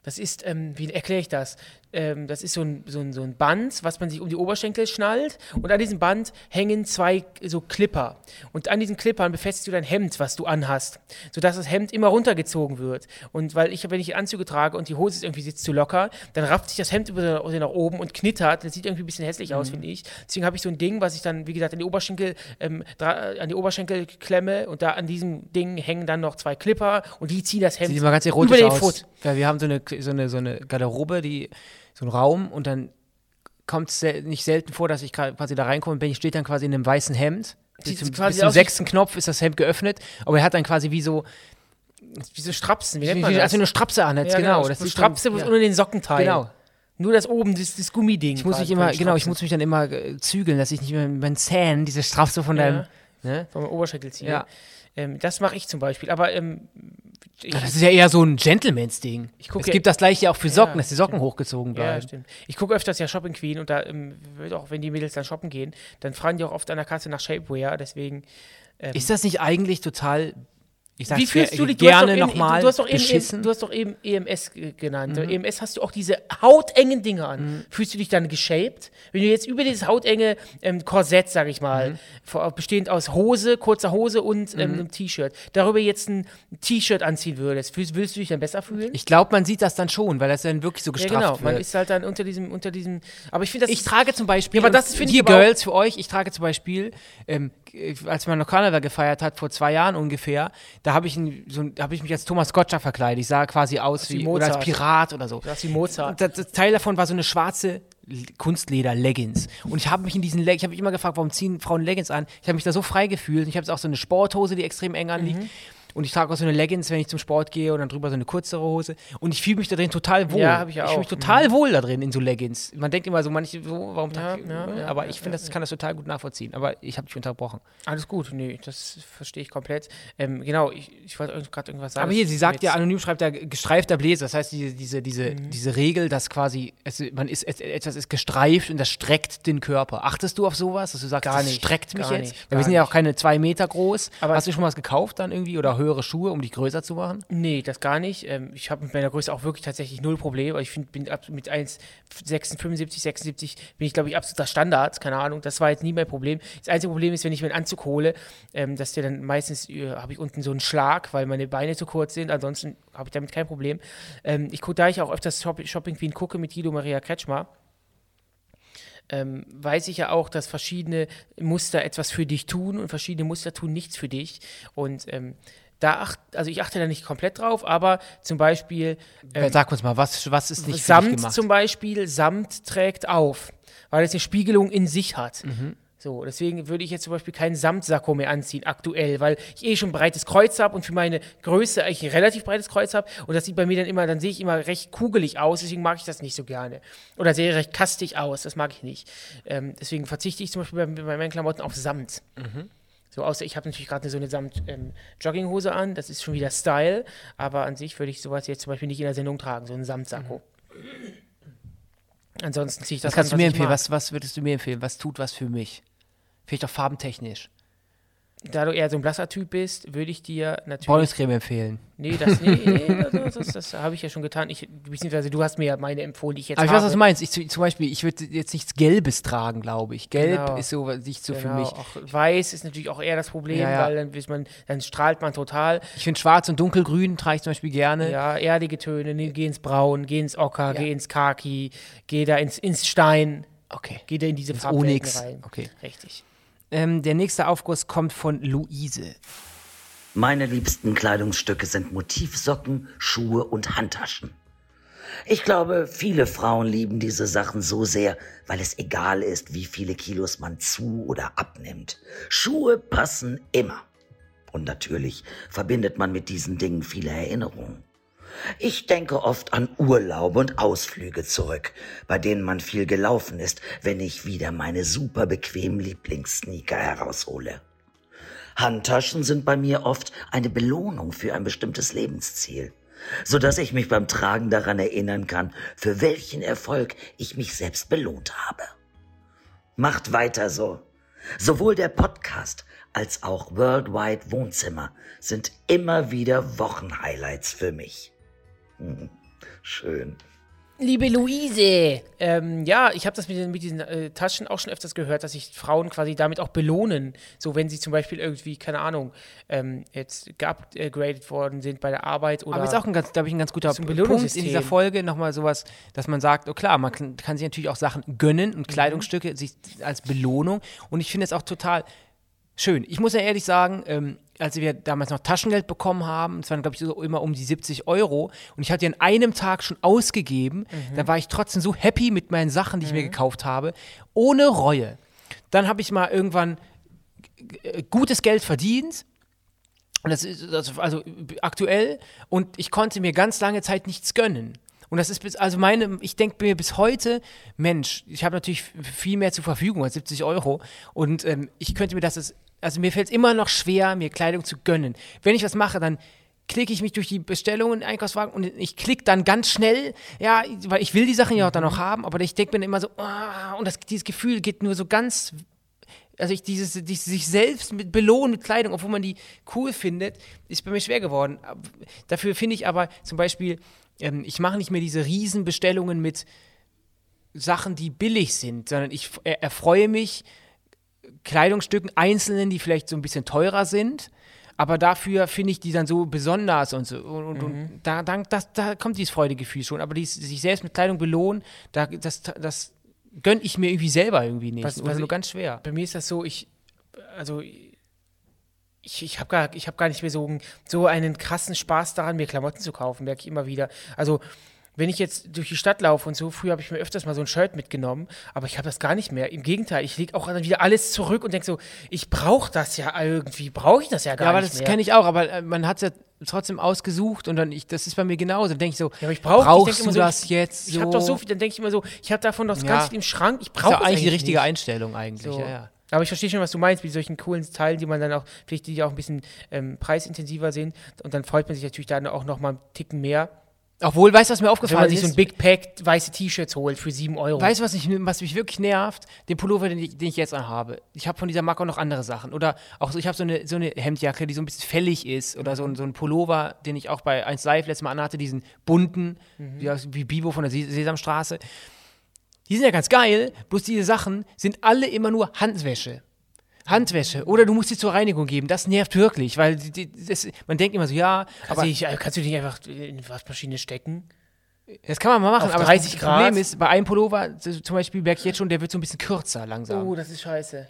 das ist, ähm, wie erkläre ich das? Ähm, das ist so ein, so, ein, so ein Band, was man sich um die Oberschenkel schnallt und an diesem Band hängen zwei so Clipper. Und an diesen Clippern befestigst du dein Hemd, was du anhast, sodass das Hemd immer runtergezogen wird. Und weil ich, wenn ich Anzüge trage und die Hose ist irgendwie sitzt zu locker, dann rafft sich das Hemd über über nach oben und knittert. Das sieht irgendwie ein bisschen hässlich aus, finde ich. Deswegen habe ich so ein Ding, was ich dann, wie gesagt, an die Oberschenkel, ähm, an die Oberschenkel klemme und da an diesem Ding hängen dann noch zwei Clipper und die ziehen das Hemd Sieht immer ganz über erotisch den aus. Foot. Weil wir haben so eine, so eine, so eine Garderobe, die, so ein Raum und dann kommt es sel nicht selten vor, dass ich quasi da reinkomme und Benny steht dann quasi in einem weißen Hemd. Bis zum, bis zum sechsten Knopf ist das Hemd geöffnet, aber er hat dann quasi wie so, Wie so Strapsen, wie wie, wie, das? als wenn du eine Strapse anhältst, ja, genau. genau. Das Strapse ja. unter den Sockenteil. Genau. Nur das oben, das, das Gummiding. Ich muss mich immer, genau, ich muss mich dann immer äh, zügeln, dass ich nicht mehr mit meinen Zähnen diese Strapse von deinem, Ja. ne? Vom Oberschenkel ziehen. Ja. Ähm, das mache ich zum Beispiel. Aber ähm, ich, Das ist ja eher so ein Gentlemans-Ding. Es ja- gibt das gleiche auch für Socken, Ja, dass die Socken hochgezogen ja, bleiben. stimmt. Ich gucke öfters ja Shopping Queen und da ähm, auch, wenn die Mädels dann shoppen gehen, dann fragen die auch oft an der Kasse nach Shapewear. Deswegen. Ähm, ist das nicht eigentlich total, ich sag's Wie fühlst du dich? Gerne nochmal du hast doch eben, du hast doch eben EMS ge- genannt. EMS hast du auch diese hautengen Dinge an. Mhm. Fühlst du dich dann geshaped? Wenn du jetzt über dieses hautenge ähm, Korsett, sag ich mal, Mhm. bestehend aus Hose, kurzer Hose und ähm, Mhm. einem T-Shirt, darüber jetzt ein T-Shirt anziehen würdest, fühlst, willst du dich dann besser fühlen? ich glaube, man sieht das dann schon, weil das dann wirklich so ja, gestrafft genau. Man wird. ist halt dann unter diesem, unter diesem. Aber ich finde das. ich trage zum Beispiel, Ja, aber das finde die ich auch- Girls für euch, ich trage zum Beispiel, ähm, als man noch Karneval gefeiert hat, vor zwei Jahren ungefähr, da habe ich, ein- so, hab ich mich als Thomas Gottschalk verkleidet. Ich sah quasi aus wie wie, oder als Mozart. Pirat oder so. Du hast wie Mozart. Das, das Teil davon war so eine schwarze Kunstleder-Leggings. Und ich habe mich in diesen Leggings, ich habe mich immer gefragt, warum ziehen Frauen Leggings an? Ich habe mich da so frei gefühlt. Und ich habe jetzt auch so eine Sporthose, die extrem eng anliegt. Mhm. Und ich trage auch so eine Leggings, wenn ich zum Sport gehe und dann drüber so eine kürzere Hose. Und ich fühle mich da drin total wohl. Ja, hab ich ja fühle auch. mich total wohl da drin in so Leggings. Man denkt immer so, manche, so, warum Ja, ich, ja, ne? Aber ich finde, das kann das total gut nachvollziehen. Aber ich habe dich unterbrochen. Alles gut, nee, das verstehe ich komplett. Ähm, genau, ich, ich wollte gerade irgendwas sagen. Aber hier, sie sagt ja, anonym schreibt ja gestreifter Bläser. Das heißt, diese, diese, diese, Mhm. diese Regel, dass quasi es, man ist, es, etwas ist gestreift und das streckt den Körper. Achtest du auf sowas, dass du sagst, Gar das nicht, streckt mich gar jetzt? nicht, Weil wir sind ja auch keine zwei Meter groß. Aber- Hast du schon mal was gekauft dann irgendwie oder höhere Schuhe, um dich größer zu machen? Nee, das gar nicht. Ähm, ich habe mit meiner Größe auch wirklich tatsächlich null Problem. weil Ich find, bin ab- mit 1,75, 76 bin ich, glaube ich, absoluter Standard. Keine Ahnung, das war jetzt nie mein Problem. Das einzige Problem ist, wenn ich mir einen Anzug hole, ähm, dass der dann meistens, äh, habe ich unten so einen Schlag, weil meine Beine zu kurz sind. Ansonsten habe ich damit kein Problem. Ähm, ich gucke, da ich auch öfters Shop Shopping Queen gucke mit Guido Maria Kretschmer, ähm, weiß ich ja auch, dass verschiedene Muster etwas für dich tun und verschiedene Muster tun nichts für dich. Und ähm, da acht, also ich achte da nicht komplett drauf, aber zum Beispiel ähm, Sag uns mal, was, was ist nicht Samt gemacht? zum Beispiel, Samt trägt auf, weil es eine Spiegelung in sich hat. Mhm. So, deswegen würde ich jetzt zum Beispiel keinen Samtsakko mehr anziehen, aktuell, weil ich eh schon ein breites Kreuz habe und für meine Größe eigentlich ein relativ breites Kreuz habe. Und das sieht bei mir dann immer, dann sehe ich immer recht kugelig aus, deswegen mag ich das nicht so gerne. Oder sehe recht kastig aus, das mag ich nicht. Ähm, deswegen verzichte ich zum Beispiel bei, bei meinen Klamotten auf Samt. So, außer ich habe natürlich gerade so eine Samt-Jogginghose an, das ist schon wieder Style, aber an sich würde ich sowas jetzt zum Beispiel nicht in der Sendung tragen, so einen Samtsakko. Ansonsten ziehe ich das was kannst du an, mir ich empfehlen? Was, was würdest du mir empfehlen? Was tut was für mich? Vielleicht auch farbentechnisch. Da du eher so ein blasser Typ bist, würde ich dir natürlich. Bräunungscreme empfehlen. Nee, das, nee, nee, das, das, das habe ich ja schon getan. Ich, beziehungsweise du hast mir ja meine empfohlen, die ich jetzt Aber ich habe. weiß, was du meinst. Ich, zu- zum Beispiel, ich würde jetzt nichts Gelbes tragen, glaube ich. Gelb Genau. ist so nicht so für Genau, mich. Auch weiß ist natürlich auch eher das Problem, Ja, ja. weil dann, man, dann strahlt man total. Ich finde Schwarz und Dunkelgrün trage ich zum Beispiel gerne. Ja, erdige Töne, nee, geh ins Braun, geh ins Ocker, Ja. geh ins Khaki, geh da ins, ins Stein, Okay. geh da in diese Onyx. rein. Okay. Richtig. Ähm, der nächste Aufguss kommt von Luise. Meine liebsten Kleidungsstücke sind Motivsocken, Schuhe und Handtaschen. Ich glaube, viele Frauen lieben diese Sachen so sehr, weil es egal ist, wie viele Kilos man zu oder abnimmt. Schuhe passen immer. Und natürlich verbindet man mit diesen Dingen viele Erinnerungen. Ich denke oft an Urlaube und Ausflüge zurück, bei denen man viel gelaufen ist, wenn ich wieder meine super bequemen Lieblingssneaker heraushole. Handtaschen sind bei mir oft eine Belohnung für ein bestimmtes Lebensziel, so dass ich mich beim Tragen daran erinnern kann, für welchen Erfolg ich mich selbst belohnt habe. Macht weiter so. Sowohl der Podcast als auch Worldwide Wohnzimmer sind immer wieder Wochenhighlights für mich. Schön. Liebe Luise! Ähm, ja, ich habe das mit, den- mit diesen äh, Taschen auch schon öfters gehört, dass sich Frauen quasi damit auch belohnen. So, wenn sie zum Beispiel irgendwie, keine Ahnung, ähm, jetzt geupgradet worden sind bei der Arbeit oder. Aber ist auch ein ganz, glaube ich, ein ganz guter Punkt in dieser Folge nochmal sowas, dass man sagt, oh klar, man kann, kann sich natürlich auch Sachen gönnen Mhm. und Kleidungsstücke sich als Belohnung. Und ich finde es auch total schön. Ich muss ja ehrlich sagen, ähm, als wir damals noch Taschengeld bekommen haben, es waren, glaube ich, so immer um die 70 Euro und ich hatte die an einem Tag schon ausgegeben, Mhm. da war ich trotzdem so happy mit meinen Sachen, die ich mir gekauft habe, ohne Reue. Dann habe ich mal irgendwann gutes Geld verdient und das ist das, also aktuell und ich konnte mir ganz lange Zeit nichts gönnen. Und das ist bis, also meine, ich denke mir bis heute, Mensch, ich habe natürlich viel mehr zur Verfügung als 70 Euro und ähm, ich könnte mir das, also mir fällt es immer noch schwer, mir Kleidung zu gönnen. Wenn ich was mache, dann klicke ich mich durch die Bestellungen, Einkaufswagen und ich klicke dann ganz schnell, ja, weil ich will die Sachen ja auch dann noch haben, aber ich denke mir immer so, ah, und das, dieses Gefühl geht nur so ganz also ich dieses, dieses sich selbst mit belohnen mit Kleidung, obwohl man die cool findet, ist bei mir schwer geworden. Dafür finde ich aber zum Beispiel, ähm, ich mache nicht mehr diese Riesenbestellungen mit Sachen, die billig sind, sondern ich er- erfreue mich Kleidungsstücken, einzelnen, die vielleicht so ein bisschen teurer sind. Aber dafür finde ich die dann so besonders und so. Und, und, und da, da, das, da kommt dieses Freudegefühl schon. Aber dies, sich selbst mit Kleidung belohnen, da, das, das gönne ich mir irgendwie selber irgendwie nicht. Was- was nur ich- ganz schwer. Bei mir ist das so, ich, also ich, ich habe gar, ich hab gar nicht mehr so, einen- so einen krassen Spaß daran, mir Klamotten zu kaufen, merke ich immer wieder. Also wenn ich jetzt durch die Stadt laufe und so, früher habe ich mir öfters mal so ein Shirt mitgenommen, aber ich habe das gar nicht mehr. Im Gegenteil, ich lege auch dann wieder alles zurück und denke so, ich brauche das ja irgendwie, brauche ich das ja gar Ja, aber nicht das mehr. kenne ich auch, aber äh, man hat es ja trotzdem ausgesucht und dann, ich, das ist bei mir genauso. Dann denke ich so, Ja, aber ich brauch- ich brauchst denk du so, das ich- jetzt? Ich so? habe doch so viel, dann denke ich immer so, ich habe davon doch Ja. ganz viel im Schrank, ich ist brauche ja eigentlich die richtige nicht. Einstellung eigentlich. So. Ja, ja. Aber ich verstehe schon, was du meinst, mit solchen coolen Teilen, die man dann auch, vielleicht die, die auch ein bisschen ähm, preisintensiver sind. Und dann freut man sich natürlich dann auch noch mal einen Ticken mehr. Obwohl, weißt du, was mir Wenn aufgefallen man sich ist? so ein Big Pack weiße T-Shirts holt für 7 Euro. Weißt du, was, ich, was mich wirklich nervt? Den Pullover, den ich, den ich jetzt anhabe. Ich habe von dieser Marke auch noch andere Sachen. Oder auch so, ich habe so eine, so eine Hemdjacke, die so ein bisschen fällig ist. Oder so, ein- so ein Pullover, den ich auch bei 1 Live letztes Mal anhatte, diesen bunten, wie, aus- wie Bibo von der Se Sesamstraße. Die sind ja ganz geil, bloß diese Sachen sind alle immer nur Handwäsche. Handwäsche. Oder du musst sie zur Reinigung geben. Das nervt wirklich, weil die, die, das, man denkt immer so, ja, also aber ich, äh, kannst du die nicht einfach in die Waschmaschine stecken? das kann man mal machen. Aber 30 das Problem ist, bei einem Pullover zum Beispiel merke ich jetzt schon, der wird so ein bisschen kürzer langsam. Oh, das ist scheiße.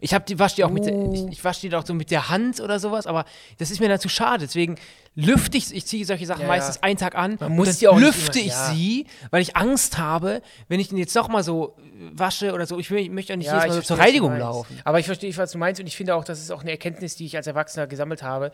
Ich habe die wasche die auch mit der, Uh. ich, ich wasche die auch so mit der Hand oder sowas, aber das ist mir dann zu schade. Deswegen lüfte ich, ich ziehe solche Sachen Ja, meistens ja. einen Tag an Man muss dann die auch nicht lüfte ich ja. sie, weil ich Angst habe, wenn ich den jetzt doch mal so äh, wasche oder so. Ich, will, ich möchte auch nicht Ja, jedes Mal so zur Reinigung laufen. Aber ich verstehe, was du meinst und ich finde auch, das ist auch eine Erkenntnis, die ich als Erwachsener gesammelt habe.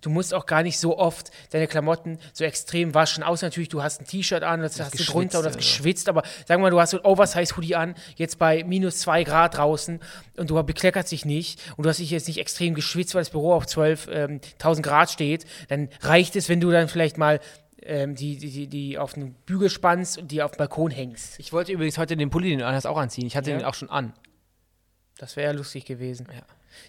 Du musst auch gar nicht so oft deine Klamotten so extrem waschen, außer natürlich, du hast ein T-Shirt an, das hast du drunter oder das ja. geschwitzt, aber sagen wir mal, du hast so ein Oversize-Hoodie an, jetzt bei minus zwei Grad draußen und du bekleckert sich nicht und du hast dich jetzt nicht extrem geschwitzt, weil das Büro auf 12.000 ähm, 1000 Grad steht, dann reicht es, wenn du dann vielleicht mal ähm, die, die, die, auf einen Bügel spannst und die auf den Balkon hängst. Ich wollte übrigens heute den Pulli, den du anhast, auch anziehen. Ich hatte Ja. den auch schon an. Das wäre ja lustig gewesen.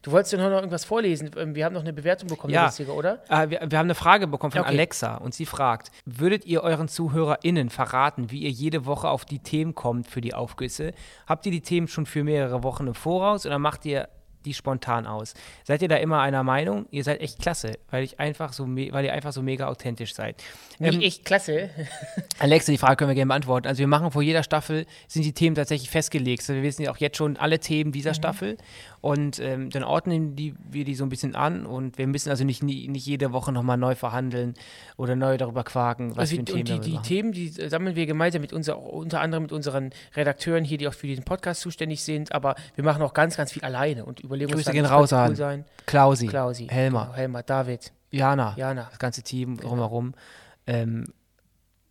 Du wolltest ja noch irgendwas vorlesen. Ähm, Wir haben noch eine Bewertung bekommen, Ja. lustige, oder? Äh, wir, wir haben eine Frage bekommen von Okay. Alexa und sie fragt: Würdet ihr euren ZuhörerInnen verraten, wie ihr jede Woche auf die Themen kommt für die Aufgüsse? Habt ihr die Themen schon für mehrere Wochen im Voraus oder macht ihr die spontan aus? Seid ihr da immer einer Meinung? Ihr seid echt klasse, weil, ich einfach so weil ihr einfach so mega authentisch seid. Nee, Ähm, echt klasse. Alexa, die Frage können wir gerne beantworten. Also wir machen vor jeder Staffel, sind die Themen tatsächlich festgelegt. Also wir wissen ja auch jetzt schon alle Themen dieser Staffel und ähm, dann ordnen die, wir die so ein bisschen an und wir müssen also nicht, nie, nicht jede Woche nochmal neu verhandeln oder neu darüber quaken, was Also für ein die, Thema die, die machen. Themen, die sammeln wir gemeinsam mit unser, unter anderem mit unseren Redakteuren hier, die auch für diesen Podcast zuständig sind, aber wir machen auch ganz, ganz viel alleine und überlegen uns Grüße gehen das raus könnte an cool sein. Klausi, Klausi, Helmer, genau, Helmer, David, Jana, Jana. das ganze Team drumherum. Ähm,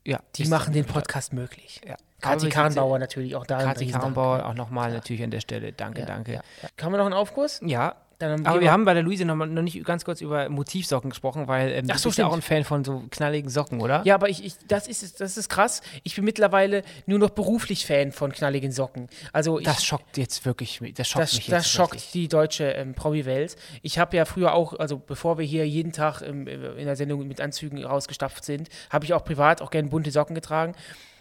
ja, Die machen den Podcast möglich. Ja. Kathi Karrenbauer natürlich auch da. Kathi. Karrenbauer auch nochmal natürlich an der Stelle. Danke, Ja, danke. Ja. Haben wir noch einen Aufguss? ja Aber wir haben bei der Luise noch, mal- noch nicht ganz kurz über Motivsocken gesprochen, weil ähm, Ach du so, bist ja auch ein. Fan von so knalligen Socken, oder? Ja, aber ich, ich, das, ist, das ist krass. Ich bin mittlerweile nur noch beruflich Fan von knalligen Socken. Also ich, Das schockt jetzt wirklich, mich- das schockt das, mich das jetzt schockt richtig. die deutsche ähm, Promi-Welt. Ich habe ja früher auch, also bevor wir hier jeden Tag ähm, in der Sendung mit Anzügen rausgestapft sind, habe ich auch privat auch gerne bunte Socken getragen.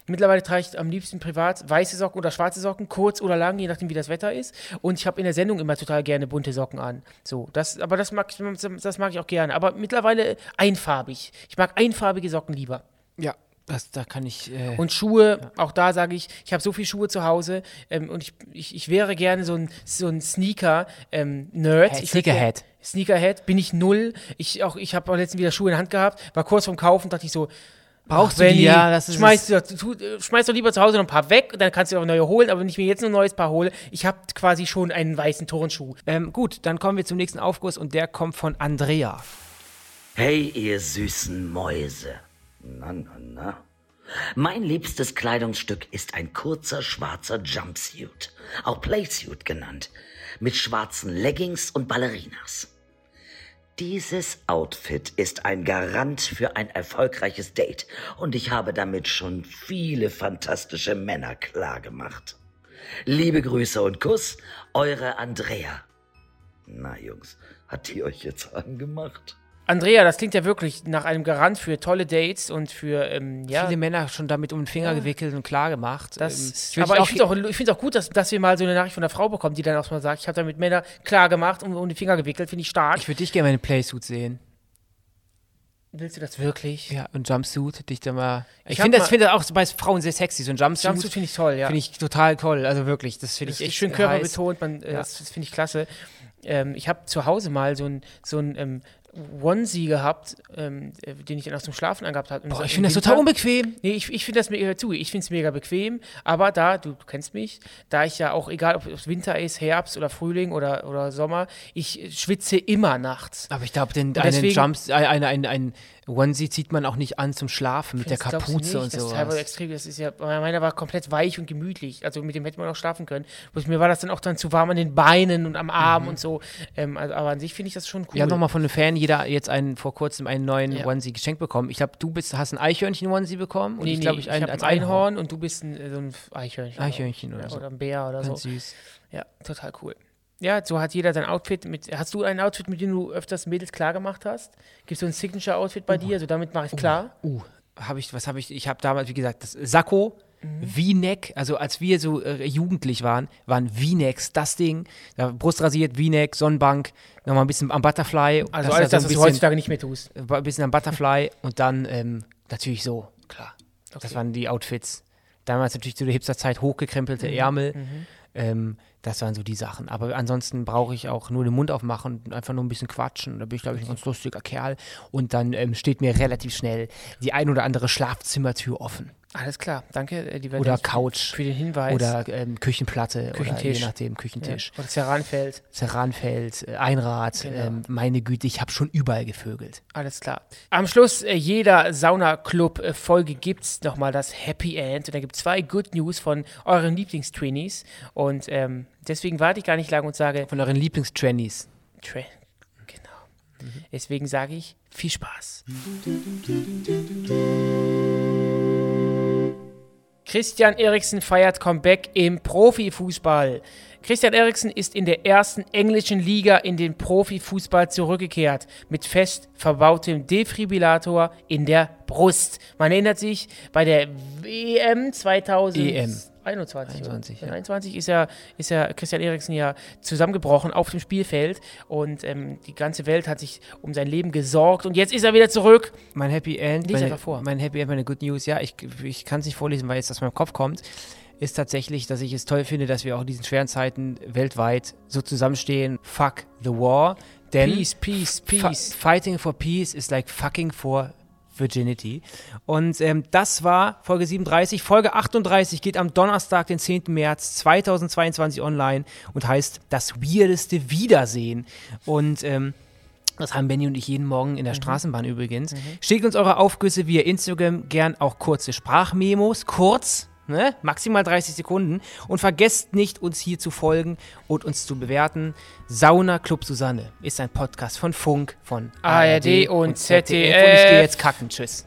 Mittlerweile trage ich am liebsten privat weiße Socken oder schwarze Socken, kurz oder lang, je nachdem wie das Wetter ist. Und ich habe in der Sendung immer total gerne bunte Socken an. So, das, aber das mag, ich- das mag ich auch gerne. Aber mittlerweile einfarbig. Ich mag einfarbige Socken lieber. Ja, das, da kann ich. Äh, Und Schuhe, auch da sage ich, ich habe so viele Schuhe zu Hause ähm, und ich, ich, ich wäre gerne so ein, so ein Sneaker-Nerd. Hey, ich würd Sneakerhead. Sneakerhead bin ich null. Ich, auch, ich habe auch letztens wieder Schuhe in der Hand gehabt, war kurz vorm Kaufen, dachte ich so, Brauchst ach, du die? Ja, das ist schmeiß, doch, tu, äh, schmeiß doch lieber zu Hause noch ein paar weg und dann kannst du auch neue holen, aber wenn ich mir jetzt noch ein neues Paar hole, ich habe quasi schon einen weißen Turnschuh. ähm, gut, dann kommen wir zum nächsten Aufguss und der kommt von Andrea. Hey, ihr süßen Mäuse. Na, na, na. Mein liebstes Kleidungsstück ist ein kurzer schwarzer Jumpsuit, auch Playsuit genannt, mit schwarzen Leggings und Ballerinas. Dieses Outfit ist ein Garant für ein erfolgreiches Date und ich habe damit schon viele fantastische Männer klargemacht. Liebe Grüße und Kuss, eure Andrea. Na Jungs, hat die euch jetzt angemacht? Andrea, das klingt ja wirklich nach einem Garant für tolle Dates und für, ähm, ja, Viele Männer schon damit um den Finger gewickelt und klar gemacht. Das, Ähm, aber ich finde auch, ich find's auch gut, dass, dass wir mal so eine Nachricht von einer Frau bekommen, die dann auch mal sagt, ich habe damit Männer klar gemacht und um die Finger gewickelt, finde ich stark. Ich würde dich gerne mal in Playsuit sehen. Willst du das wirklich? Ja, ein Jumpsuit, dich da mal. Ich, Ich finde das, finde das auch bei Frauen sehr sexy. So ein Jumpsuit, Jumpsuit finde ich toll, ja. finde ich total toll. Also wirklich, das finde ich echt schön körperbetont, man, äh, Ja. das, das finde ich klasse. Ähm, ich habe zu Hause mal so ein, so ein ähm, Onesie gehabt, ähm, äh, den ich dann auch zum Schlafen angehabt habe. Boah, ich finde das total unbequem. Nee, ich, ich finde das mega zu. Ich finde es mega bequem, aber da, du, du kennst mich, da ich ja auch, egal ob es Winter ist, Herbst oder Frühling oder, oder Sommer, ich schwitze immer nachts. Aber ich glaube, den einen deswegen- Jumps, äh, ein, ein, ein Onesie zieht man auch nicht an zum Schlafen mit der Das du Kapuze und Das ist teilweise extrem, das ist ja, meiner war komplett weich und gemütlich. Also mit dem hätte man auch schlafen können. Bloß mir war das dann auch dann zu warm an den Beinen und am Arm und so. Ähm, also, aber an sich finde ich das schon cool. Wir haben nochmal von einem Fan jeder jetzt einen, vor kurzem einen neuen Ja. Onesie geschenkt bekommen. Ich glaube, du bist, hast ein Eichhörnchen-Onesie bekommen und nee, ich nee, glaube, ich, ich, einen habe als ein Einhorn und du bist ein, äh, so ein Eichhörnchen. Eichhörnchen oder ja, so. Oder ein Bär oder Ganz so. süß. Ja, total cool. Ja, so hat jeder sein Outfit. Mit, hast du ein Outfit, mit dem du öfters Mädels klar gemacht hast? Gibt es so ein Signature-Outfit bei dir? Also damit mache ich klar. Uh, habe ich, was habe ich, ich habe damals, wie gesagt, das Sakko, Mhm. V-Neck, also als wir so äh, jugendlich waren, waren V-Necks das Ding. Da Brust rasiert, V-Neck, Sonnenbank, nochmal ein bisschen am Butterfly. Also ist alles das, was du heutzutage nicht mehr tust. ein bisschen am Butterfly und dann ähm, natürlich so, klar. Das waren die Outfits. Damals natürlich zu der Hipsterzeit hochgekrempelte Mhm. Ärmel. Ähm, das waren so die Sachen. Aber ansonsten brauche ich auch nur den Mund aufmachen und einfach nur ein bisschen quatschen. Da bin ich, glaube ich, ein ganz lustiger Kerl. Und dann ähm, steht mir relativ schnell die ein oder andere Schlafzimmertür offen. Alles klar, danke, äh, lieber Oder Dennis, Couch. für den Hinweis. Oder ähm, Küchenplatte. Oder Küchentisch. je nachdem, ja. Küchentisch. Oder Ceranfeld. Ceranfeld, äh, Einrad. Genau. Ähm, meine Güte, ich habe schon überall gevögelt. Alles klar. Am Schluss äh, jeder Sauna-Club-Folge gibt es nochmal das Happy End. Und da gibt es zwei Good News von euren Lieblingstrainees. Und ähm, deswegen warte ich gar nicht lange und sage, Von euren Lieblingstrennies. Tra genau. Deswegen sage ich, viel Spaß. Christian Eriksen feiert Comeback im Profifußball. Christian Eriksen ist in der ersten englischen Liga in den Profifußball zurückgekehrt, mit fest verbautem Defibrillator in der Brust. Man erinnert sich, bei der WM 2000. EM. 21. 21, ja. 21 ist ja, ist ja Christian Eriksen ja zusammengebrochen auf dem Spielfeld und ähm, die ganze Welt hat sich um sein Leben gesorgt und jetzt ist er wieder zurück. Mein Happy End, Lies meine, einfach vor. mein Happy End, meine Good News, ja, ich, ich kann es nicht vorlesen, weil jetzt aus meinem Kopf kommt, ist tatsächlich, dass ich es toll finde, dass wir auch in diesen schweren Zeiten weltweit so zusammenstehen. Fuck the war. Denn Peace, peace, peace. fighting for peace is like fucking for Virginity. Und ähm, das war Folge 37. Folge 38 geht am Donnerstag, den 10. März 2022 online und heißt Das weirdeste Wiedersehen. Und ähm, das haben Benny und ich jeden Morgen in der Straßenbahn übrigens. Schickt uns eure Aufgüsse via Instagram, gern auch kurze Sprachmemos, kurz, ne? maximal 30 Sekunden. Und vergesst nicht, uns hier zu folgen und uns zu bewerten. Sauna Club Susanne ist ein Podcast von Funk, von ARD und Und ich gehe ZDF. jetzt kacken. Tschüss.